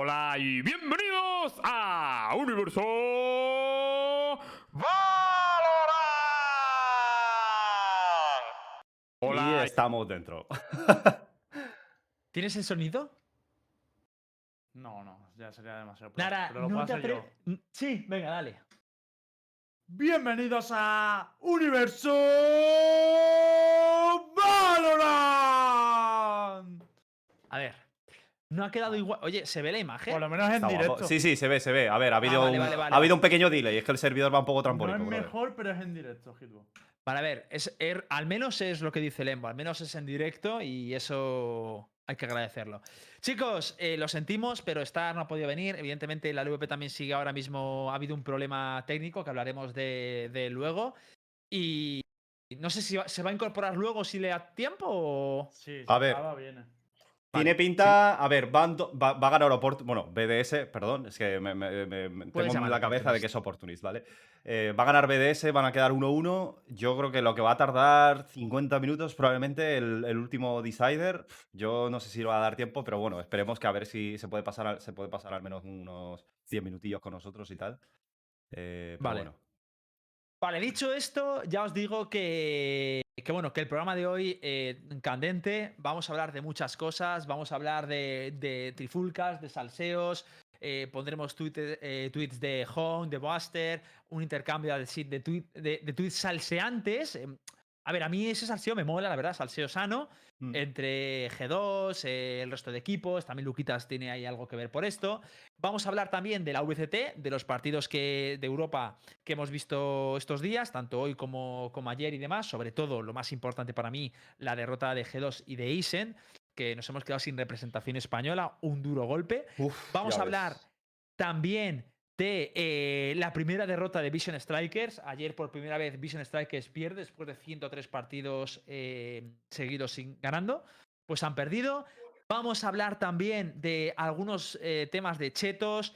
Hola y bienvenidos a Universo Valorant. Hola. Y estamos dentro. ¿Tienes el sonido? No, no, ya sería demasiado. Nara, pero lo no puedo te hacer yo. Sí, venga, dale. Bienvenidos a Universo Valorant. A ver. No ha quedado igual. Oye, ¿se ve la imagen? Por lo menos en Está guapo. directo. Sí, sí, se ve, se ve. A ver, ha habido, vale, un, vale, vale, ha habido un pequeño delay. Es que el servidor va un poco no trampólico. es mejor, pero es en directo, Hitbo. Vale, a ver, es, er- al menos es lo que dice Lembo, al menos es en directo y eso hay que agradecerlo. Chicos, eh, lo sentimos, pero Star no ha podido venir. Evidentemente, la LVP también sigue ahora mismo. Ha habido un problema técnico que hablaremos de, de luego. Y no sé si va- se va a incorporar luego si le da tiempo o. Sí, A ver. acaba, viene. Tiene Vale, pinta. A ver, va, va a ganar Opportunist. Bueno, BDS, perdón, es que me, tengo en la cabeza de que es Opportunist, ¿vale? Eh, va a ganar BDS, van a quedar 1-1. Yo creo que lo que va a tardar 50 minutos, probablemente el, el último Decider. Yo no sé si va a dar tiempo, pero bueno, esperemos que a ver si se puede pasar, al- se puede pasar al menos unos 100 minutillos con nosotros y tal. Eh, pero Vale. bueno. Vale, dicho esto, ya os digo que, que bueno, que el programa de hoy, eh, candente, vamos a hablar de muchas cosas, vamos a hablar de, trifulcas, de salseos, eh, pondremos eh, tweets de Home, de Buster, un intercambio de, de, de- de tweets salseantes. A ver, a mí ese salseo me mola, la verdad, salseo sano Mm. entre G2, eh, el resto de equipos, también Luquitas tiene ahí algo que ver por esto. Vamos a hablar también de la VCT, de los partidos que, de Europa que hemos visto estos días, tanto hoy como, como ayer y demás, sobre todo lo más importante para mí, la derrota de G2 y de Eisen, que nos hemos quedado sin representación española, un duro golpe. Uf, Vamos a hablar ves. también de eh, la primera derrota de Vision Strikers. Ayer por primera vez Vision Strikers pierde después de 103 partidos eh, seguidos sin, ganando. Pues han perdido. Vamos a hablar también de algunos eh, temas de chetos,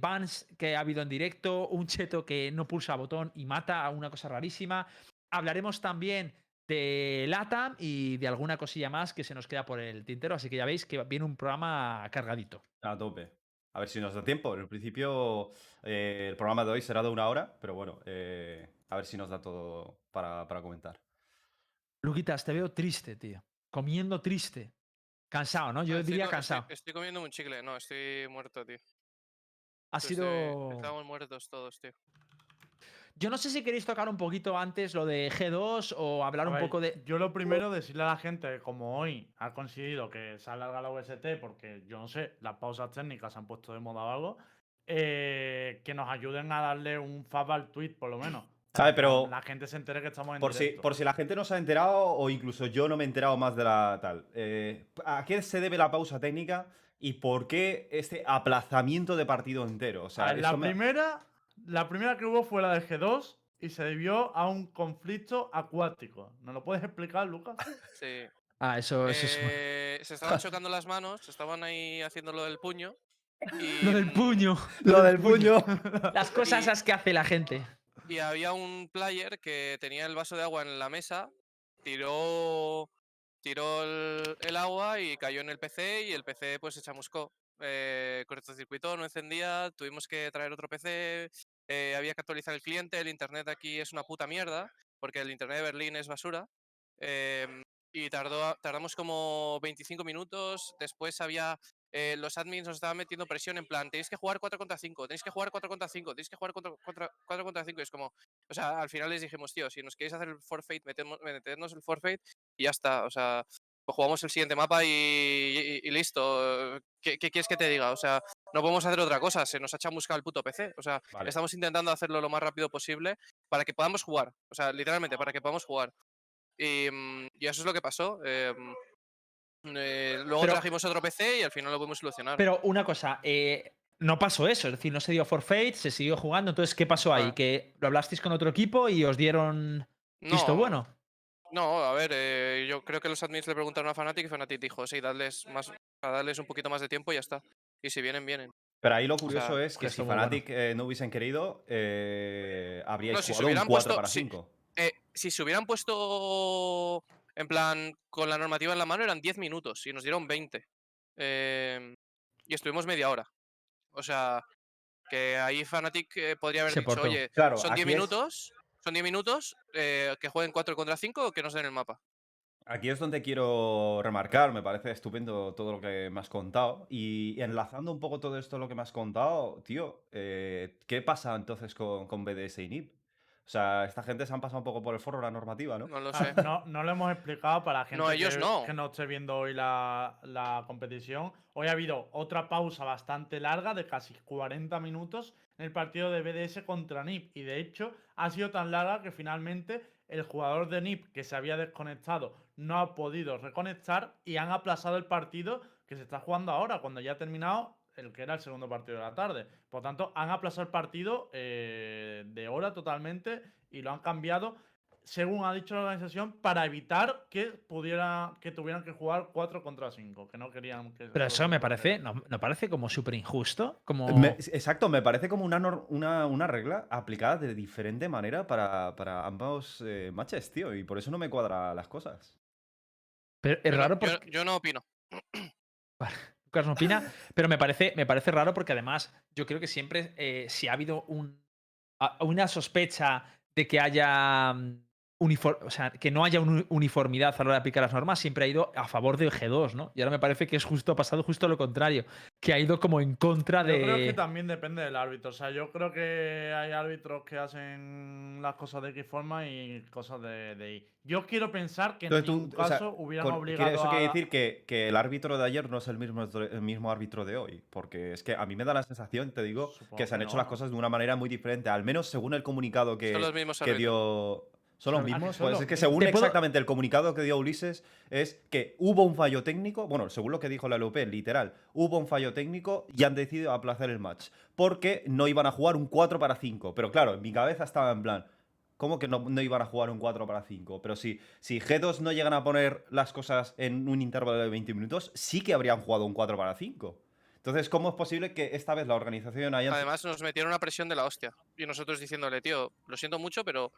bans que ha habido en directo, un cheto que no pulsa botón y mata una cosa rarísima. Hablaremos también de LATAM y de alguna cosilla más que se nos queda por el tintero, así que ya veis que viene un programa cargadito. A tope. A ver si nos da tiempo. En el principio, eh, el programa de hoy será de una hora, pero bueno, eh, a ver si nos da todo para, para comentar. Luquitas, te veo triste, tío. Comiendo triste. Cansado, ¿no? Yo Ah, estoy diría cansado. Estoy, estoy comiendo un chicle. No, estoy muerto, tío. ha sido. Estamos muertos todos, tío. Yo no sé si queréis tocar un poquito antes lo de G2 o hablar A un ver, poco de. Yo lo primero, decirle a la gente como hoy ha conseguido que se alarga la VST, porque yo no sé, las pausas técnicas se han puesto de moda o algo, eh, que nos ayuden a darle un fab al tweet, por lo menos. ¿Sabe? Pero La gente se entere que estamos en por si, por si la gente no se ha enterado, o incluso yo no me he enterado más de la tal. eh, ¿A qué se debe la pausa técnica y por qué este aplazamiento de partido entero? O sea, ver, la, me- primera, la primera que hubo fue la de G2 y se debió a un conflicto acuático. ¿Nos lo puedes explicar, Lucas? Sí. Ah, eso, eso es. Eh, se estaban chocando las manos, se estaban ahí haciendo lo del puño. Y, Lo del puño. Lo del puño. Las cosas esas que hace la gente. Y había un player que tenía el vaso de agua en la mesa, tiró, tiró el, el agua y cayó en el PC y el PC pues se chamuscó. Eh, cortocircuitó, no encendía, tuvimos que traer otro PC, eh, había que actualizar el cliente, el internet aquí es una puta mierda, porque el internet de Berlín es basura. em, y tardó, tardamos como 25 minutos, después había... eh, los admins nos estaban metiendo presión en plan, tenéis que jugar 4 contra 5, tenéis que jugar 4 contra 5, tenéis que jugar 4 contra, 4 contra 5. Y es como, o sea, al final les dijimos, tío, si nos queréis hacer el forfeit, metemos, metednos el forfeit y ya está. O sea, pues jugamos el siguiente mapa y, y- y listo. ¿Qué, qué quieres que te diga? O sea, no podemos hacer otra cosa. Se nos ha chamuscado el puto PC. O sea, Vale. estamos intentando hacerlo lo más rápido posible para que podamos jugar. O sea, literalmente, para que podamos jugar. Y, mm, y eso es lo que pasó. em, eh, luego Pero- trajimos otro PC y al final lo pudimos solucionar. Pero una cosa, eh, no pasó eso, es decir, no se dio forfeit, se siguió jugando. Entonces, ¿qué pasó ahí? Ah. Que lo hablasteis con otro equipo y os dieron visto No, bueno. No, a ver, eh, yo creo que los admins le preguntaron a Fnatic y Fnatic dijo, sí, dadles, más, para darles un poquito más de tiempo y ya está. Y si vienen, vienen. Pero ahí lo curioso es que si bueno. Fnatic eh, no hubiesen querido, eh, habríais No, si jugado un hubieran 4 puesto- para si- 5. Eh, si se hubieran puesto en plan con la normativa en la mano eran 10 minutos y nos dieron 20. Eh, y estuvimos media hora. O sea, que ahí Fnatic eh, podría haber Se dicho, portó. oye, Claro, son 10 aquí es- minutos, son 10 minutos, eh, que jueguen 4 contra 5 o que nos den el mapa. Aquí es donde quiero remarcar, me parece estupendo todo lo que me has contado. Y enlazando un poco todo esto lo que me has contado, tío, eh, ¿qué pasa entonces con, con BDS y NIP? O sea, esta gente se han pasado un poco por el forro la normativa, ¿no? No lo Ah, sé. No, no lo hemos explicado para la gente No, ellos que, no. que no esté viendo hoy la, la competición. Hoy ha habido otra pausa bastante larga de casi 40 minutos en el partido de BDS contra NIP. Y de hecho ha sido tan larga que finalmente el jugador de NIP que se había desconectado no ha podido reconectar y han aplazado el partido que se está jugando ahora, cuando ya ha terminado el que era el segundo partido de la tarde. Por tanto, han aplazado el partido eh, de hora totalmente y lo han cambiado según ha dicho la organización, para evitar que pudiera, que tuvieran que jugar 4 contra 5, que no querían que Pero eso me parece, no, parece como súper injusto. Como... Me- exacto, me parece como una, una, una regla aplicada de diferente manera para, para ambos eh, matches, tío. Y por eso no me cuadra las cosas. Pero es Yo no- raro yo, porque yo no opino. No opina, pero me parece, me parece raro porque además yo creo que siempre eh, si ha habido un, una sospecha de que haya mm, o sea, que no haya una uniformidad a la hora de aplicar las normas, siempre ha ido a favor del G2, ¿no? Y ahora me parece que es justo, ha pasado justo lo contrario, que ha ido como en contra Yo creo que de... también depende del árbitro. O sea, yo creo que hay árbitros que hacen las cosas de X forma y cosas de, de Y. Yo quiero pensar que en tú, ningún o sea, caso hubieran con- obligado eso a... quiere decir que, que el árbitro de ayer no es el mismo, el mismo árbitro de hoy. Porque es que a mí me da la sensación, te digo, Supongo que se han que hecho no, las cosas de una manera muy diferente. Al menos según el comunicado que, que dio. ¿Son los Ah, mismos? son Pues es que según exactamente el comunicado que dio Ulises, es que hubo un fallo técnico. Bueno, según lo que dijo la LOP, literal, hubo un fallo técnico y han decidido aplazar el match. Porque no iban a jugar un 4 para 5. Pero claro, en mi cabeza estaba en plan. ¿Cómo que no, no iban a jugar un 4 para 5? Pero si, si G2 no llegan a poner las cosas en un intervalo de 20 minutos, sí que habrían jugado un 4 para 5. Entonces, ¿cómo es posible que esta vez la organización haya... Además nos metieron una presión de la hostia. Y nosotros diciéndole, tío, lo siento mucho, pero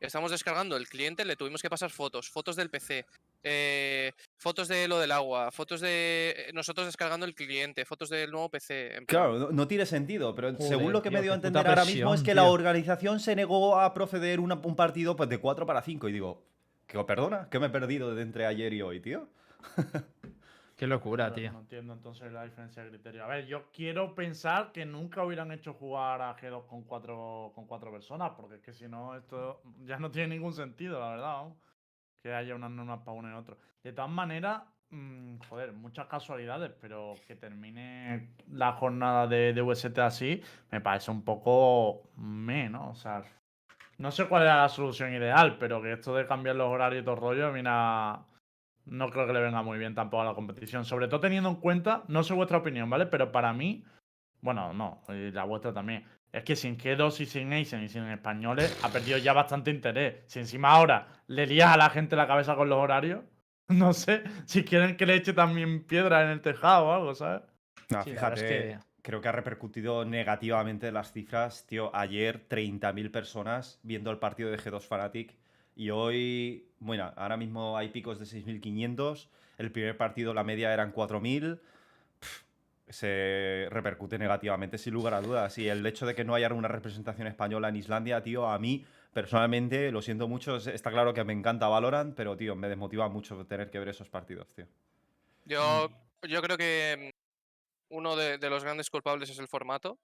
estamos descargando el cliente, le tuvimos que pasar fotos, fotos del PC, eh, fotos de lo del agua, fotos de eh, nosotros descargando el cliente, fotos del nuevo PC. Claro, no, no tiene sentido, pero según lo que me dio a entender ahora mismo es que la organización se negó a proceder una- un partido pues, de 4 para 5. Y digo, ¿qué, perdona? ¿Qué me he perdido de entre ayer y hoy, tío? Qué locura, tío. No entiendo entonces la diferencia de criterio. A ver, yo quiero pensar que nunca hubieran hecho jugar a G2 con cuatro, con cuatro personas, porque es que si no, esto ya no tiene ningún sentido, la verdad. Que haya unas normas para uno y otro. De todas maneras, mm, joder, muchas casualidades, pero que termine la jornada de, de VST así, me parece un poco me, ¿no? O sea, no sé cuál era la solución ideal, pero que esto de cambiar los horarios y todo el rollo, mira, no creo que le venga muy bien tampoco a la competición. Sobre todo teniendo en cuenta, no sé vuestra opinión, ¿vale? Pero para mí, bueno, no, y la vuestra también. Es que sin G2 y sin Asian y sin españoles ha perdido ya bastante interés. Si encima ahora le lías a la gente la cabeza con los horarios, no sé si quieren que le eche también piedra en el tejado o algo, ¿sabes? No, Sí, fíjate, es que- creo que ha repercutido negativamente las cifras. Tío, ayer 30.000 personas viendo el partido de G2 Fanatic y hoy, bueno, ahora mismo hay picos de 6.500. El primer partido la media eran 4.000. Pf, Se repercute negativamente sin lugar a dudas. Y el hecho de que no haya una representación española en Islandia, tío, a mí personalmente, lo siento mucho, es- está claro que me encanta Valorant, pero, tío, me desmotiva mucho tener que ver esos partidos, tío. Yo, yo creo que mm, uno de los grandes culpables es el formato.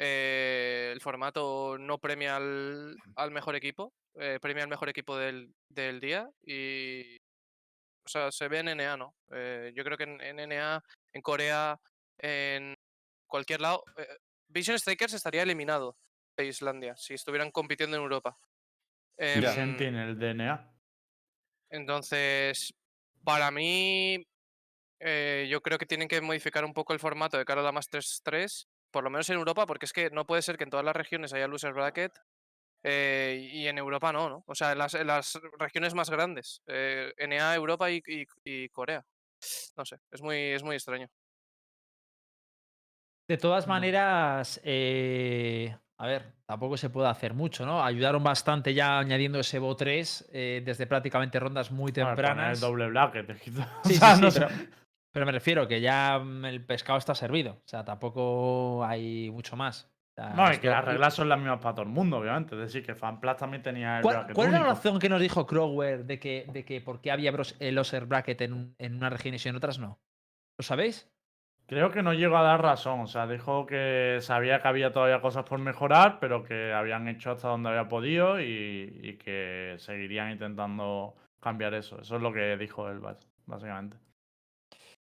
Eh, el formato no premia al, al mejor equipo, eh, premia al mejor equipo del, del día y, o sea, se ve en NA, ¿no? Eh, yo creo que en, en NA, en Corea, en cualquier lado, eh, Vision Strikers estaría eliminado de Islandia si estuvieran compitiendo en Europa. Em, en el DNA. entonces, para mí, eh, yo creo que tienen que modificar un poco el formato de cara a la Masters 3, por lo menos en Europa, porque es que no puede ser que en todas las regiones haya loser bracket eh, y en Europa no, ¿no? O sea, en las, en las regiones más grandes, eh, NA, Europa y, y- y Corea. No sé, es muy, es muy extraño. De todas maneras, eh, a ver, tampoco se puede hacer mucho, ¿no? Ayudaron bastante ya añadiendo ese BO 3 eh, desde prácticamente rondas muy Bueno, tempranas. el doble bracket. Sí, sí, sí, no pero, Pero me refiero que ya mm, el pescado está servido. O sea, tampoco hay mucho más. O sea, No, y esto- que las reglas son las mismas para todo el mundo, obviamente. Es decir, que FanPlus también tenía el ¿Cuál, bracket cuál es la razón que nos dijo Crower de que, de que por qué había el loser bracket en, un- en unas regiones y en otras no? ¿Lo sabéis? Creo que no llegó a dar razón. O sea, dijo que sabía que había todavía cosas por mejorar, pero que habían hecho hasta donde había podido y, y que seguirían intentando cambiar eso. Eso es lo que dijo él, básicamente.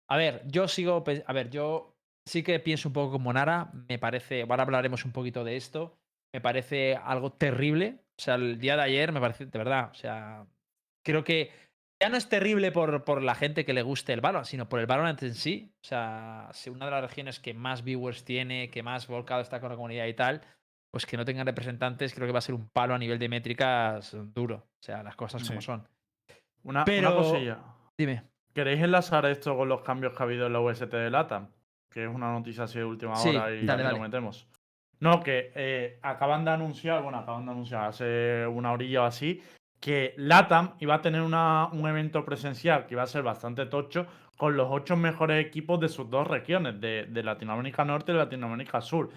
A ver, yo sigo. A ver, yo sí que pienso un poco como Nara. Me parece. Ahora hablaremos un poquito de esto. Me parece algo terrible. O sea, el día de ayer me parece. De verdad. O sea, creo que ya no es terrible por, por la gente que le guste el Valorant, sino por el Valorant en sí. O sea, si una de las regiones que más viewers tiene, que más volcado está con la comunidad y tal, pues que no tengan representantes, creo que va a ser un palo a nivel de métricas duro. O sea, las cosas como Sí. son. Una, Pero- una cosilla. Dime. ¿Queréis enlazar esto con los cambios que ha habido en la UST de LATAM? Que es una noticia así de última Sí, hora y dale, lo metemos. No, que eh, acaban de anunciar, bueno, acaban de anunciar hace una orilla o así, que LATAM iba a tener una- un evento presencial que iba a ser bastante tocho con los ocho mejores equipos de sus dos regiones, de, de Latinoamérica Norte y Latinoamérica Sur.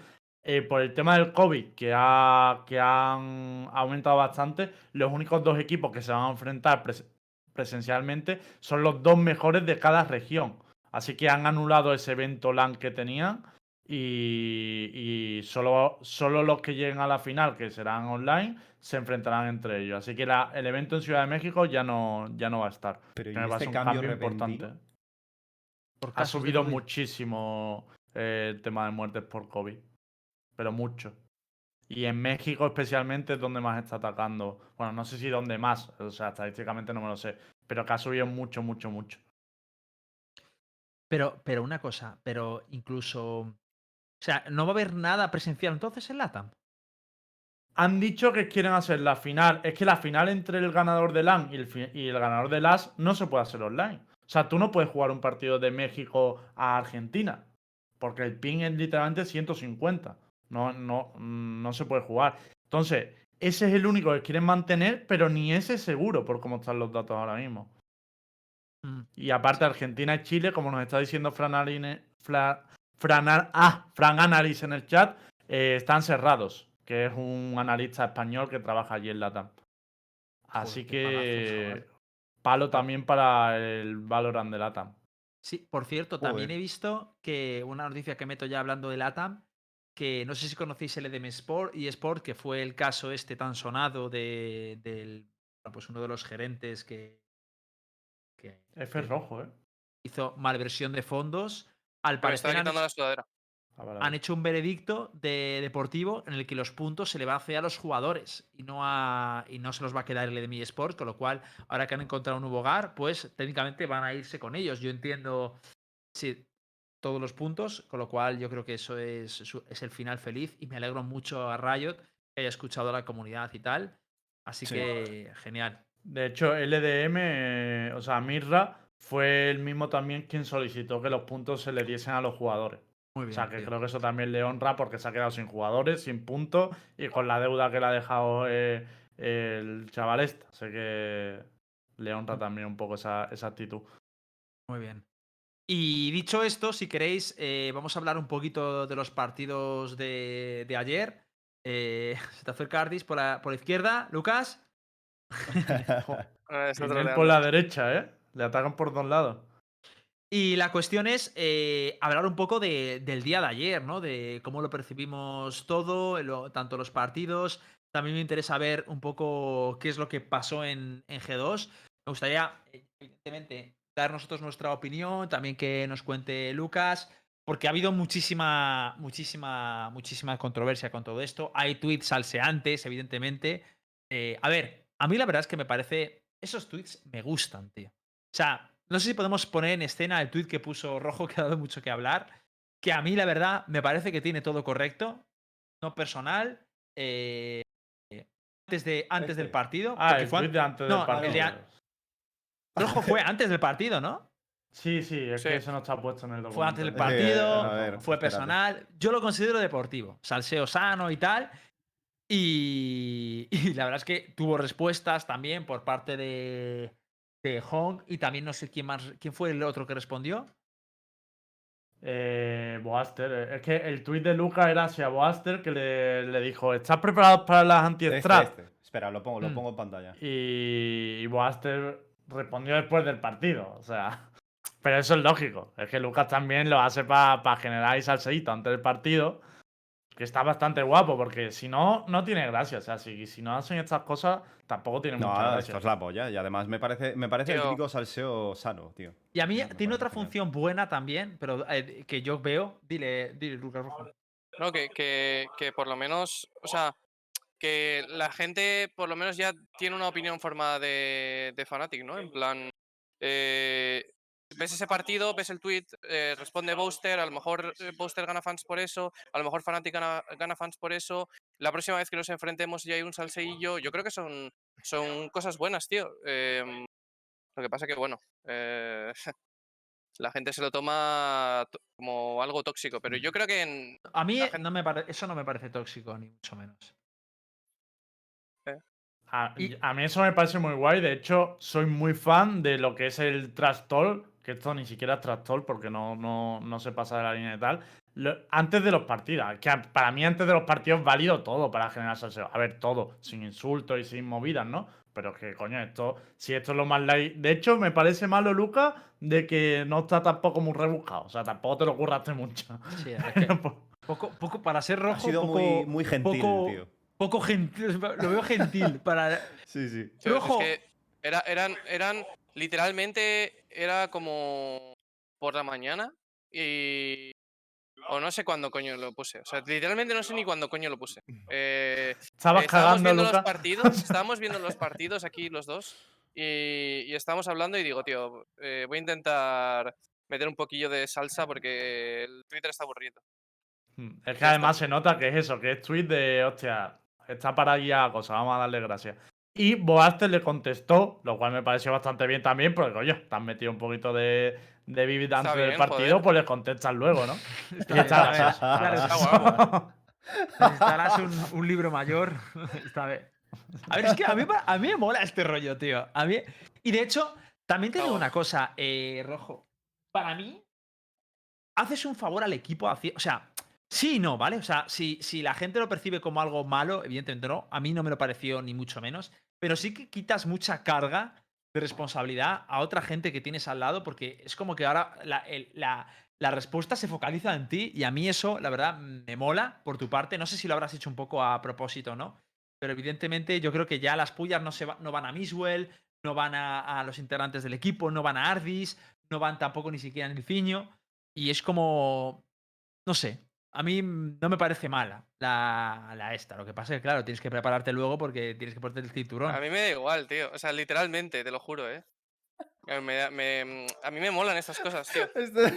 Eh, por el tema del COVID, que, ha, que han aumentado bastante, los únicos dos equipos que se van a enfrentar pres- presencialmente son los dos mejores de cada región. Así que han anulado ese evento LAN que tenían y, y solo, solo los que lleguen a la final, que serán online, se enfrentarán entre ellos. Así que la- el evento en Ciudad de México ya no, ya no va a estar. Pero ¿y este un cambio, cambio importante. Por Ha subido muchísimo eh, el tema de muertes por COVID. Pero mucho. Y en México especialmente es donde más está atacando. Bueno, no sé si donde más, o sea, estadísticamente no me lo sé. Pero que ha subido mucho, mucho, mucho. Pero, pero una cosa, pero incluso. O sea, ¿no va a haber nada presencial entonces en LATAM? Han dicho que quieren hacer la final. Es que la final entre el ganador de LAN y el, y el ganador de LAS no se puede hacer online. O sea, tú no puedes jugar un partido de México a Argentina. Porque el ping es literalmente 150. No, no, no se puede jugar. Entonces, ese es el único que quieren mantener, pero ni ese es seguro por cómo están los datos ahora mismo. Mm. Y aparte, Argentina y Chile, como nos está diciendo Fran, Arine- Fra- Franar- ah, Fran Analis en el chat, eh, están cerrados, que es un analista español que trabaja allí en LATAM. Así Joder, qué palazo, que palo también para el Valorant de LATAM. Sí, por cierto, también Joder. he visto que una noticia que meto ya hablando de LATAM, que no sé si conocéis el EDM Sport y Sport, que fue el caso este tan sonado de, del, pues uno de los gerentes que, que F es rojo, ¿eh? hizo malversión de fondos. Al Pero parecer han la sudadera. Ah, vale, han hecho un veredicto de deportivo en el que los puntos se le va a hacer a los jugadores y no a y no se los va a quedar el EDMI Sport, con lo cual ahora que han encontrado un nuevo hogar, pues técnicamente van a irse con ellos. Yo entiendo sí, todos los puntos, con lo cual yo creo que eso es, es el final feliz y me alegro mucho a Riot que haya escuchado a la comunidad y tal. Así Sí. que genial. De hecho, LDM, eh, o sea, Mirra, fue el mismo también quien solicitó que los puntos se le diesen a los jugadores. Muy O bien. sea, que creo que eso también le honra porque se ha quedado sin jugadores, sin puntos y con la deuda que le ha dejado eh, el chaval este. Así que le honra también un poco esa, esa actitud. Muy bien. Y dicho esto, si queréis, eh, vamos a hablar un poquito de los partidos de, de ayer. Eh, se te acerca Ardis por la, por la izquierda, Lucas. Por la derecha, ¿eh? Le atacan por dos lados. Y la cuestión es eh, hablar un poco de- del día de ayer, ¿no? De cómo lo percibimos todo, lo- tanto los partidos. También me interesa ver un poco qué es lo que pasó en, en G2. Me gustaría, evidentemente, dar nosotros nuestra opinión, también que nos cuente Lucas, porque ha habido muchísima, muchísima, muchísima controversia con todo esto. Hay tweets salseantes, evidentemente. Eh, a ver, a mí la verdad es que me parece. Esos tweets me gustan, tío. O sea, no sé si podemos poner en escena el tweet que puso Rojo, que ha dado mucho que hablar. Que a mí, la verdad, me parece que tiene todo correcto. No personal. eh, antes, de, antes del Este. partido. Ah, el fue tweet de antes no, del partido. el de an- Rojo fue antes del partido, ¿no? Sí, sí, es Sí. que eso no está puesto en el documento. Fue antes del Eh, partido, ver, fue espérate. personal. Yo lo considero deportivo. Salseo sano y tal. Y, y la verdad es que tuvo respuestas también por parte de, de Hong. Y también no sé quién más. ¿Quién fue el otro que respondió? Eh, Boaster. eh, Es que el tuit de Lucas era hacia Boaster que le, le dijo: ¿Estás preparado para las Este, anti-strat? este. Espera, lo pongo, lo Mm. pongo en pantalla. Y, y Boaster respondió después del partido. O sea, pero eso es lógico. Es que Lucas también lo hace para generar ahí salseíto antes del partido. Que está bastante guapo, porque si no, no tiene gracia. O sea, si, si no hacen estas cosas, tampoco tiene No, mucha esto gracia. es la polla. Y además me parece, me parece el típico salseo sano, tío. Y a mí No, tiene otra genial. función buena también, pero eh, que yo veo. Dile, dile, Lucas Rojo. No, que, que, que por lo menos, o sea, que la gente por lo menos ya tiene una opinión formada de, de Fnatic, ¿no? En plan, eh, ves ese partido, ves el tweet, eh, responde Booster, a lo mejor eh, Booster gana fans por eso, a lo mejor Fnatic gana, gana fans por eso, la próxima vez que nos enfrentemos y hay un salseillo, yo creo que son, son cosas buenas, tío. Em, lo que pasa que, bueno, la gente se lo toma to- como algo tóxico, pero yo creo que en, A mí La gente- no me pare- eso no me parece tóxico, ni mucho menos. A, Y- a mí eso me parece muy guay. De hecho, soy muy fan de lo que es el trash talk. Que esto ni siquiera es trash talk porque no, no, no se pasa de la línea y tal. Lo- antes de los partidos. Que a- para mí, antes de los partidos, válido todo para generar salseo. A ver, todo. Sin insultos y sin movidas, ¿no? Pero que, coño, esto. Si esto es lo más light. De hecho, me parece malo, Lucas, de que no está tampoco muy rebuscado. O sea, tampoco te lo curraste mucho. Sí, es que poco, poco, para ser rojo, Ha sido poco, muy, muy gentil, poco- tío. Poco gentil. Lo veo gentil para. Sí, sí. Tío, Rojo. Es que era, eran, eran, literalmente, era como por la mañana y... O no sé cuándo coño lo puse. O sea, literalmente no sé ni cuándo coño lo puse. Eh, Estabas estábamos cagando, viendo los partidos, estábamos viendo los partidos aquí los dos y, y estábamos hablando y digo, tío, eh, voy a intentar meter un poquillo de salsa porque el Twitter está aburrido. Mm, Es que además se nota que es eso, que es tweet de, hostia, está para guiar a cosa, vamos a darle gracias. Y Boaster le contestó, lo cual me pareció bastante bien también, porque coño, te has metido un poquito de, de Vivid antes del partido, joder. pues le contestas luego, ¿no? Está Y está bien, está claro, está gracioso. guapo. Necesitarás un, un libro mayor. Está bien. A ver, es que a mí, a mí me mola este rollo, tío. A mí... Y de hecho, también te digo una cosa, eh, Rojo. Para mí, haces un favor al equipo. O sea, sí no, ¿vale? O sea, si, si la gente lo percibe como algo malo, evidentemente no. A mí no me lo pareció ni mucho menos. Pero sí que quitas mucha carga de responsabilidad a otra gente que tienes al lado, porque es como que ahora la, la- la respuesta se focaliza en ti y a mí eso, la verdad, me mola por tu parte. No sé si lo habrás hecho un poco a propósito o no, pero evidentemente yo creo que ya las pullas no, se no van a Miswell, no van a, a los integrantes del equipo, no van a Ardis, no van tampoco ni siquiera en el Ciño y es como, no sé, a mí no me parece mala la, la esta. Lo que pasa es que, claro, tienes que prepararte luego porque tienes que ponerte el cinturón. A mí me da igual, tío. O sea, literalmente, te lo juro, ¿eh? Me da- me- a mí me molan estas cosas, tío. Este-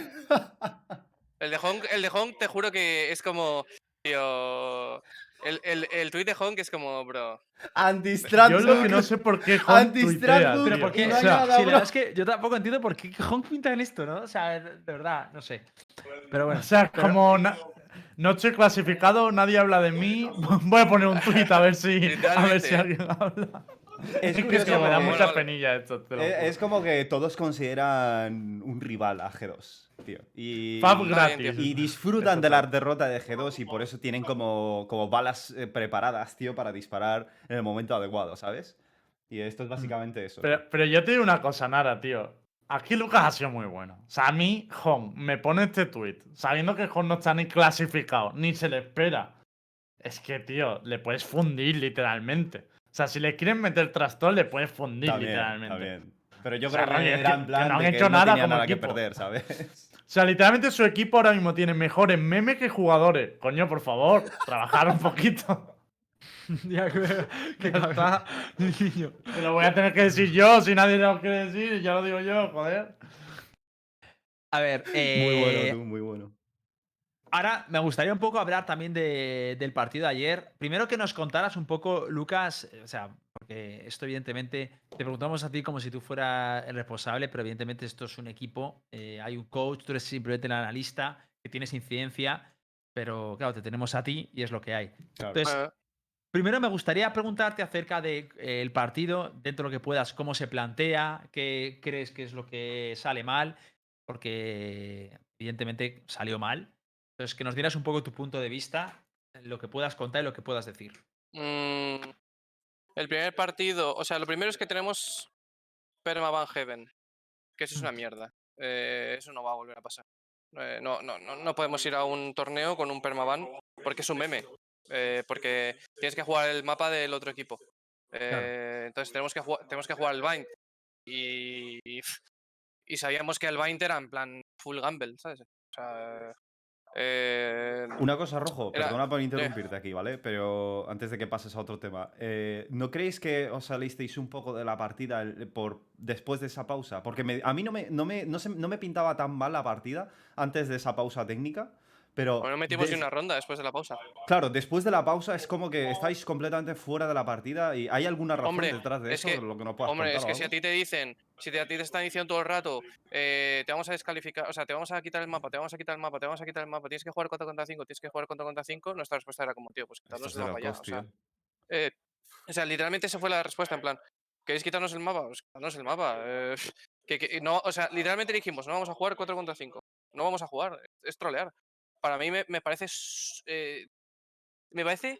El de Honk, el de Honk te juro que es como. Tío. El, el, el tweet de Honk es como, bro. Anti-strat Yo lo que no sé por qué Honk tuitea, Pero. ¿por qué? Y no O hay sea, nada, Sí, la bro. verdad es que yo tampoco entiendo por qué Honk pinta en esto, ¿no? O sea, de verdad, no sé. Pero bueno. O sea, pero- como no estoy clasificado, nadie habla de mí. Voy a poner un tweet a ver si, a ver si alguien habla. Es Es que curioso me da porque- mucha Vale. penilla esto. te lo juro. Es como que todos consideran un rival a G2, tío. Y, y disfrutan de la derrota de G2 y por eso tienen como, como balas eh, preparadas, tío, para disparar en el momento adecuado, ¿sabes? Y esto es básicamente eso. Pero, pero yo te digo una cosa, Nara, tío. Aquí Lucas ha sido muy bueno. O sea, a mí, Hon, me pone este tweet, sabiendo que Hon no está ni clasificado, ni se le espera. Es que, tío, le puedes fundir literalmente. O sea, si le quieren meter trastorno, le puedes fundir Está bien, literalmente. está bien. Pero yo O sea, creo que era que- que no han de que hecho nada como nada que equipo. perder, ¿sabes? O sea, literalmente su equipo ahora mismo tiene mejores memes que jugadores. Coño, por favor, trabajar un poquito. ya que, está. niño. Te lo voy a tener que decir yo, si nadie lo quiere decir, ya lo digo yo, joder. A ver, muy eh, bueno, tú, muy bueno. Ahora me gustaría un poco hablar también de- del partido de ayer. Primero que nos contaras un poco, Lucas, eh, o sea, porque esto evidentemente te preguntamos a ti como si tú fueras el responsable, pero evidentemente esto es un equipo, eh, hay un coach, tú eres simplemente el analista, que tienes incidencia, pero claro, te tenemos a ti y es lo que hay. Claro. Entonces, eh, Primero me gustaría preguntarte acerca del partido, dentro de lo que puedas, cómo se plantea, qué crees que es lo que sale mal, porque evidentemente salió mal. Entonces, que nos dieras un poco tu punto de vista, lo que puedas contar y lo que puedas decir. Mm, el primer partido, o sea, lo primero es que tenemos Permaban Heaven, que eso es una mierda. Eh, eso no va a volver a pasar. Eh, no, no, no, no podemos ir a un torneo con un Permaban porque es un meme. Eh, porque tienes que jugar el mapa del otro equipo. Eh, Entonces tenemos que, jugar, tenemos que jugar el Bind. Y, y, y sabíamos que el Bind era en plan full gamble, ¿sabes? O sea, eh, Una cosa, Rojo, Era- perdona por interrumpirte aquí, ¿vale? Pero antes de que pases a otro tema, eh, ¿no creéis que os salisteis un poco de la partida por, después de esa pausa? Porque me- a mí no me, no, me, no, se- no me pintaba tan mal la partida antes de esa pausa técnica, pero... bueno, metimos ni des- una ronda después de la pausa. Claro, después de la pausa es como que estáis completamente fuera de la partida y ¿hay alguna razón Hombre, detrás de es eso? que- de lo que no puedas Hombre, es que si a ti te dicen, si te- a ti te están diciendo todo el rato, eh, te vamos a descalificar, o sea, te vamos a quitar el mapa, te vamos a quitar el mapa, te vamos a quitar el mapa, tienes que jugar 4 contra 5, tienes que jugar 4 contra 5, nuestra respuesta era como, tío, pues quitarnos el mapa ya. O sea, eh, o sea, literalmente esa fue la respuesta, en plan, ¿queréis quitarnos el mapa? Pues quitarnos el mapa. eh, que, que- no, o sea, literalmente dijimos, no vamos a jugar 4 contra 5. No vamos a jugar, es trolear. Para mí me, me parece. eh, me parece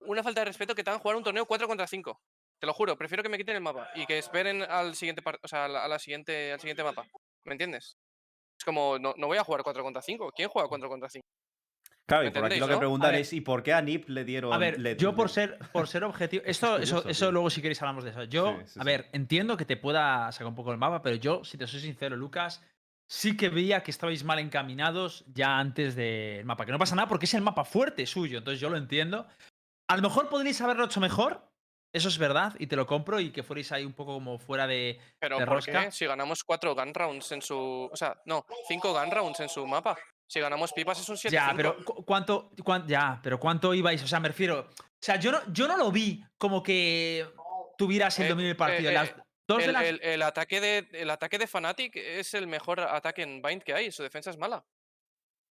una falta de respeto que te hagan jugar un torneo 4 contra 5. Te lo juro, prefiero que me quiten el mapa y que esperen al siguiente o sea, a la, a la siguiente, al siguiente mapa. ¿Me entiendes? Es como, no, no voy a jugar 4 contra 5. ¿Quién juega 4 contra 5? Claro, y ¿me por aquí lo que no? A preguntan es ¿y por qué a Nip le dieron... A ver, le- yo por ser, por ser objetivo. Esto, eso, curioso, eso luego, si queréis, hablamos de eso. Yo, Sí, sí, a sí. ver, entiendo que te pueda sacar un poco el mapa, pero yo, si te soy sincero, Lucas, sí que veía que estabais mal encaminados ya antes del mapa. Que no pasa nada porque es el mapa fuerte suyo, entonces yo lo entiendo. A lo mejor podríais haberlo hecho mejor, eso es verdad, y te lo compro, y que fuerais ahí un poco como fuera de. Pero ¿De ¿por rosca? qué? Si ganamos 4 gun rounds en su. O sea, no, 5 gun rounds en su mapa. Si ganamos pipas es un 7 Ya, pero cu- ¿cuánto, cuán- ya, pero ¿cuánto ibais? O sea, me refiero. O sea, yo no, yo no lo vi como que tuvieras el Eh, dominio del partido. eh, Las de el, las. el- el ataque de, el ataque de Fnatic es el mejor ataque en Bind que hay. Su defensa es mala.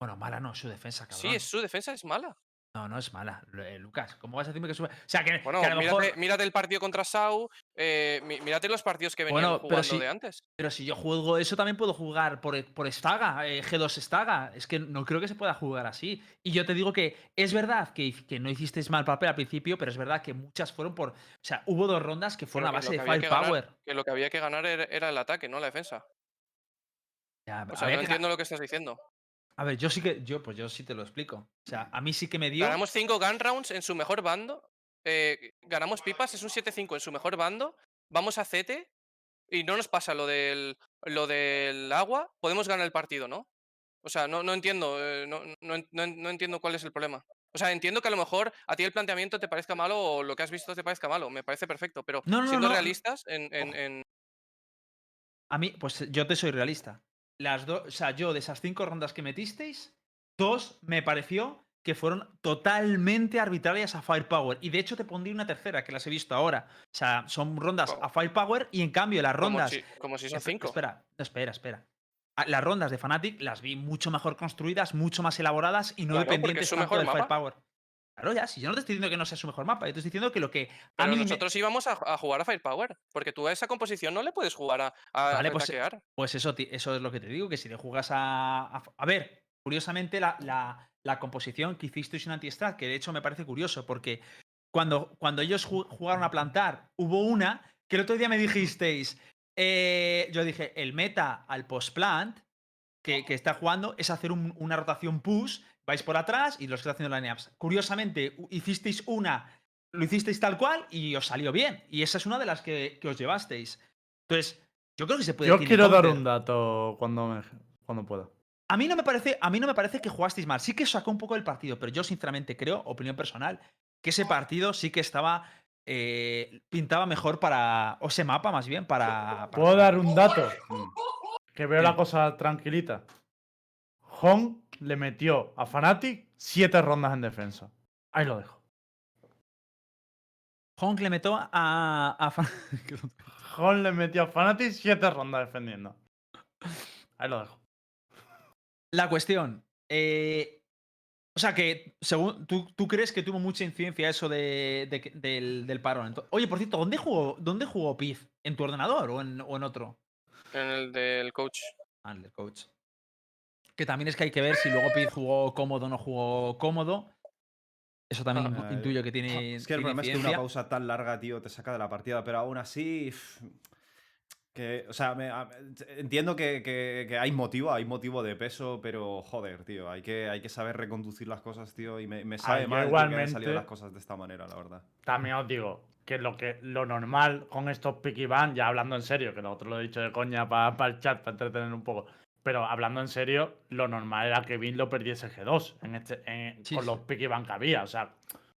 Bueno, mala no, su defensa, cabrón. Sí, su defensa es mala. No, no es mala. Eh, Lucas, ¿cómo vas a decirme que sube? O sea, que, Bueno, que a lo mírate, mejor. mírate el partido contra Sau. eh, mí- mírate los partidos que venían Bueno, jugando si- de antes. Pero si yo juego eso, también puedo jugar por, por Staga, eh, G2 Staga. Es que no creo que se pueda jugar así. Y yo te digo que es verdad que, que no hicisteis mal papel al principio, pero es verdad que muchas fueron por. O sea, hubo dos rondas que fueron a base de había que firepower. Que lo que había que ganar era, era el ataque, no la defensa. Ya, O sea, no que entiendo lo que estás diciendo. A ver, yo sí que. Yo, pues yo sí te lo explico. O sea, a mí sí que me dio. Ganamos 5 gun rounds en su mejor bando. eh, ganamos pipas, es un 7-5 en su mejor bando. Vamos a CT y no nos pasa lo del, lo del agua. Podemos ganar el partido, ¿no? O sea, no, no entiendo. eh, no, no no en- no entiendo cuál es el problema. O sea, entiendo que a lo mejor a ti el planteamiento te parezca malo o lo que has visto te parezca malo. Me parece perfecto. Pero siendo realistas, en, en- en- A mí, pues yo te soy realista. Las dos, o sea, yo de esas cinco rondas que metisteis, dos me pareció que fueron totalmente arbitrarias a Firepower. Y de hecho te pondría una tercera, que las he visto ahora. O sea, son rondas Co- a Firepower y en cambio las como, rondas. si, como si son 5. Espera, espera, espera. Ah, Las rondas de Fnatic las vi mucho mejor construidas, mucho más elaboradas y no Claro, dependientes tanto del mapa. Firepower. Claro, ya, si yo no te estoy diciendo que no sea su mejor mapa, yo te estoy diciendo que lo que a mí me- nosotros íbamos a, a jugar a Firepower. Porque tú a esa composición no le puedes jugar a, a Vale, pues. Pues eso, eso es lo que te digo, que si le jugas a... A, a ver, curiosamente la, la- la composición que hicisteis en Anti-Strat, que de hecho me parece curioso, porque cuando, cuando ellos ju- jugaron a plantar, hubo una que el otro día me dijisteis, eh, yo dije, el meta al post-plant que, que está jugando es hacer un- una rotación push, vais por atrás y los que está haciendo line-ups. Curiosamente, hicisteis una, lo hicisteis tal cual y os salió bien. Y esa es una de las que, que os llevasteis. Entonces, yo creo que se puede Yo quiero dar un dato cuando, me, cuando pueda. A mí no me parece, a mí no me parece que jugasteis mal. Sí que sacó un poco el partido, pero yo sinceramente creo, opinión personal, que ese partido sí que estaba eh, pintaba mejor para o ese mapa más bien para. para ¿Puedo dar un dato? Que veo la cosa tranquilita. Hong le metió a Fnatic siete rondas en defensa. Ahí lo dejo. Honk le metió a, a Hong le metió a Fnatic siete rondas defendiendo. Ahí lo dejo. La cuestión. eh, o sea que, según tú, tú crees que tuvo mucha incidencia eso de, del, del parón. Oye, por cierto, ¿dónde jugó, dónde jugó Piz? ¿En tu ordenador o en, o en otro? En el del coach. Ah, en el coach. Que también es que hay que ver si luego Pid jugó cómodo o no jugó cómodo. Eso también Ah, intuyo que tiene. Es que el problema es que una pausa tan larga, tío, te saca de la partida, pero aún así. Que, o sea, me- entiendo que, que- que hay motivo, hay motivo de peso, pero joder, tío, hay que, hay que saber reconducir las cosas, tío, y me, me sabe yo mal que hayan salido igualmente- las cosas de esta manera, la verdad. También os digo que lo que lo normal con estos picky ban, ya hablando en serio, que lo otro lo he dicho de coña para el chat, para entretener un poco, pero hablando en serio, lo normal era que Vin lo perdiese G2 en este, en- Sí, con sí. los picky ban que había. O sea,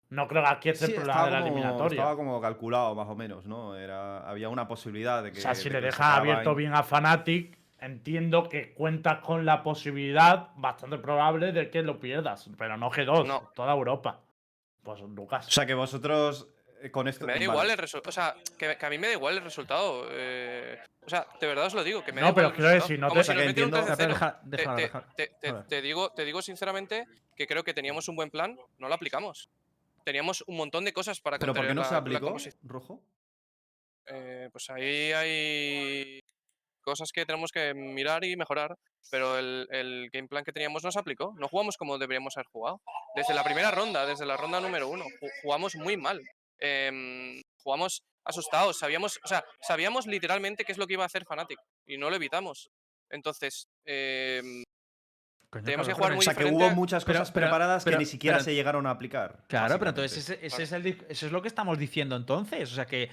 no creo que aquí esté Sí, el problema de la como, eliminatoria. estaba como calculado, más o menos, ¿no? Era, había una posibilidad de que. o sea, si le dejas abierto bien a Fnatic, entiendo que cuentas con la posibilidad bastante probable de que lo pierdas, pero no G2, No. toda Europa. Pues Lucas. O sea, que vosotros con esto. Me da vale. igual el resultado. O sea, que, que a mí me da igual el resultado. eh, o sea, de verdad os lo digo. Que me No, da pero quiero decir, no te- si O sea, nos que meten un entiendo- 13-0. Deja- Te- digo, te digo sinceramente que creo que teníamos un buen plan, no lo aplicamos. Teníamos un montón de cosas para ¿Pero por qué no la- se aplicó, Rojo? Eh, pues ahí hay cosas que tenemos que mirar y mejorar, pero el, el game plan que teníamos no se aplicó. No jugamos como deberíamos haber jugado. Desde la primera ronda, desde la ronda número uno, ju- jugamos muy mal. Em, jugamos asustados, sabíamos, o sea, sabíamos literalmente qué es lo que iba a hacer Fnatic y no lo evitamos. Entonces, em, Coño, tenemos que jugar muy O sea, que diferente hubo muchas cosas pero- preparadas pero- que ni siquiera pero- se llegaron a aplicar. Claro, pero entonces ese, ese es el, eso es lo que estamos diciendo entonces. O sea que,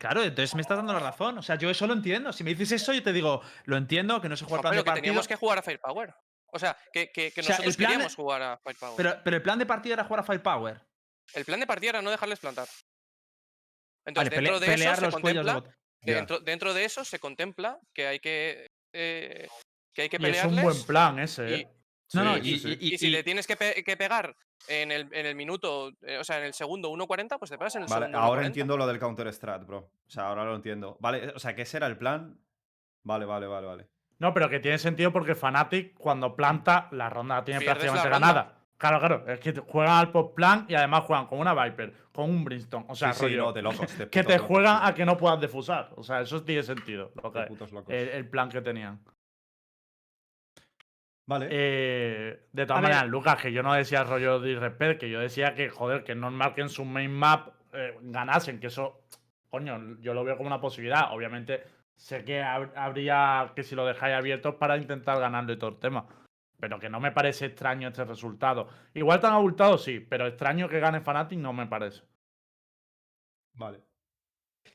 claro, entonces me estás dando la razón. O sea, yo eso lo entiendo. Si me dices eso, yo te digo, lo entiendo, que no se juega plan pero de que partido. teníamos que jugar a Firepower. O sea, que, que, que O sea, nosotros plan queríamos jugar a Firepower. Pero, pero el plan de partido era jugar a Firepower. El plan de partida era no dejarles plantar. Vale, Entonces, pele- dentro de eso pelear se los cuellos de contempla bot- Ya. Dentro, dentro de eso se contempla que hay que, eh, que, hay que Y es un pelearles. buen plan ese, y, ¿eh? No, no, y, sí, sí. y- y si y- le tienes que, pe- que pegar en el, en el minuto, eh, o sea, en el segundo 1.40, pues te pegas en el Vale, segundo ahora 1.40. entiendo lo del Counter Strat, bro. O sea, ahora lo entiendo. Vale, o sea, que ese era el plan. Vale, vale, vale, vale. No, pero que tiene sentido porque Fnatic, cuando planta, la ronda tiene Pierdes la prácticamente ronda. ganada. Claro, claro. Es que juegan al post plan y además juegan con una Viper, con un Brimstone. O sea, Sí, sí, rollo, no, de locos. de que te locos, juegan a que no puedas defusar. O sea, eso tiene sentido. lo que- De putos locos. el, el plan que tenían. Vale. Eh, de todas maneras, Lucas, que yo no decía rollo de irrespect, que yo decía que, joder, que es normal que en su main map eh, ganasen, que eso, coño, yo lo veo como una posibilidad. Obviamente, sé que hab- habría que si lo dejáis abierto para intentar ganarle todo el tema. Pero que no me parece extraño este resultado. Igual tan abultado, sí, pero extraño que gane Fnatic no me parece. Vale.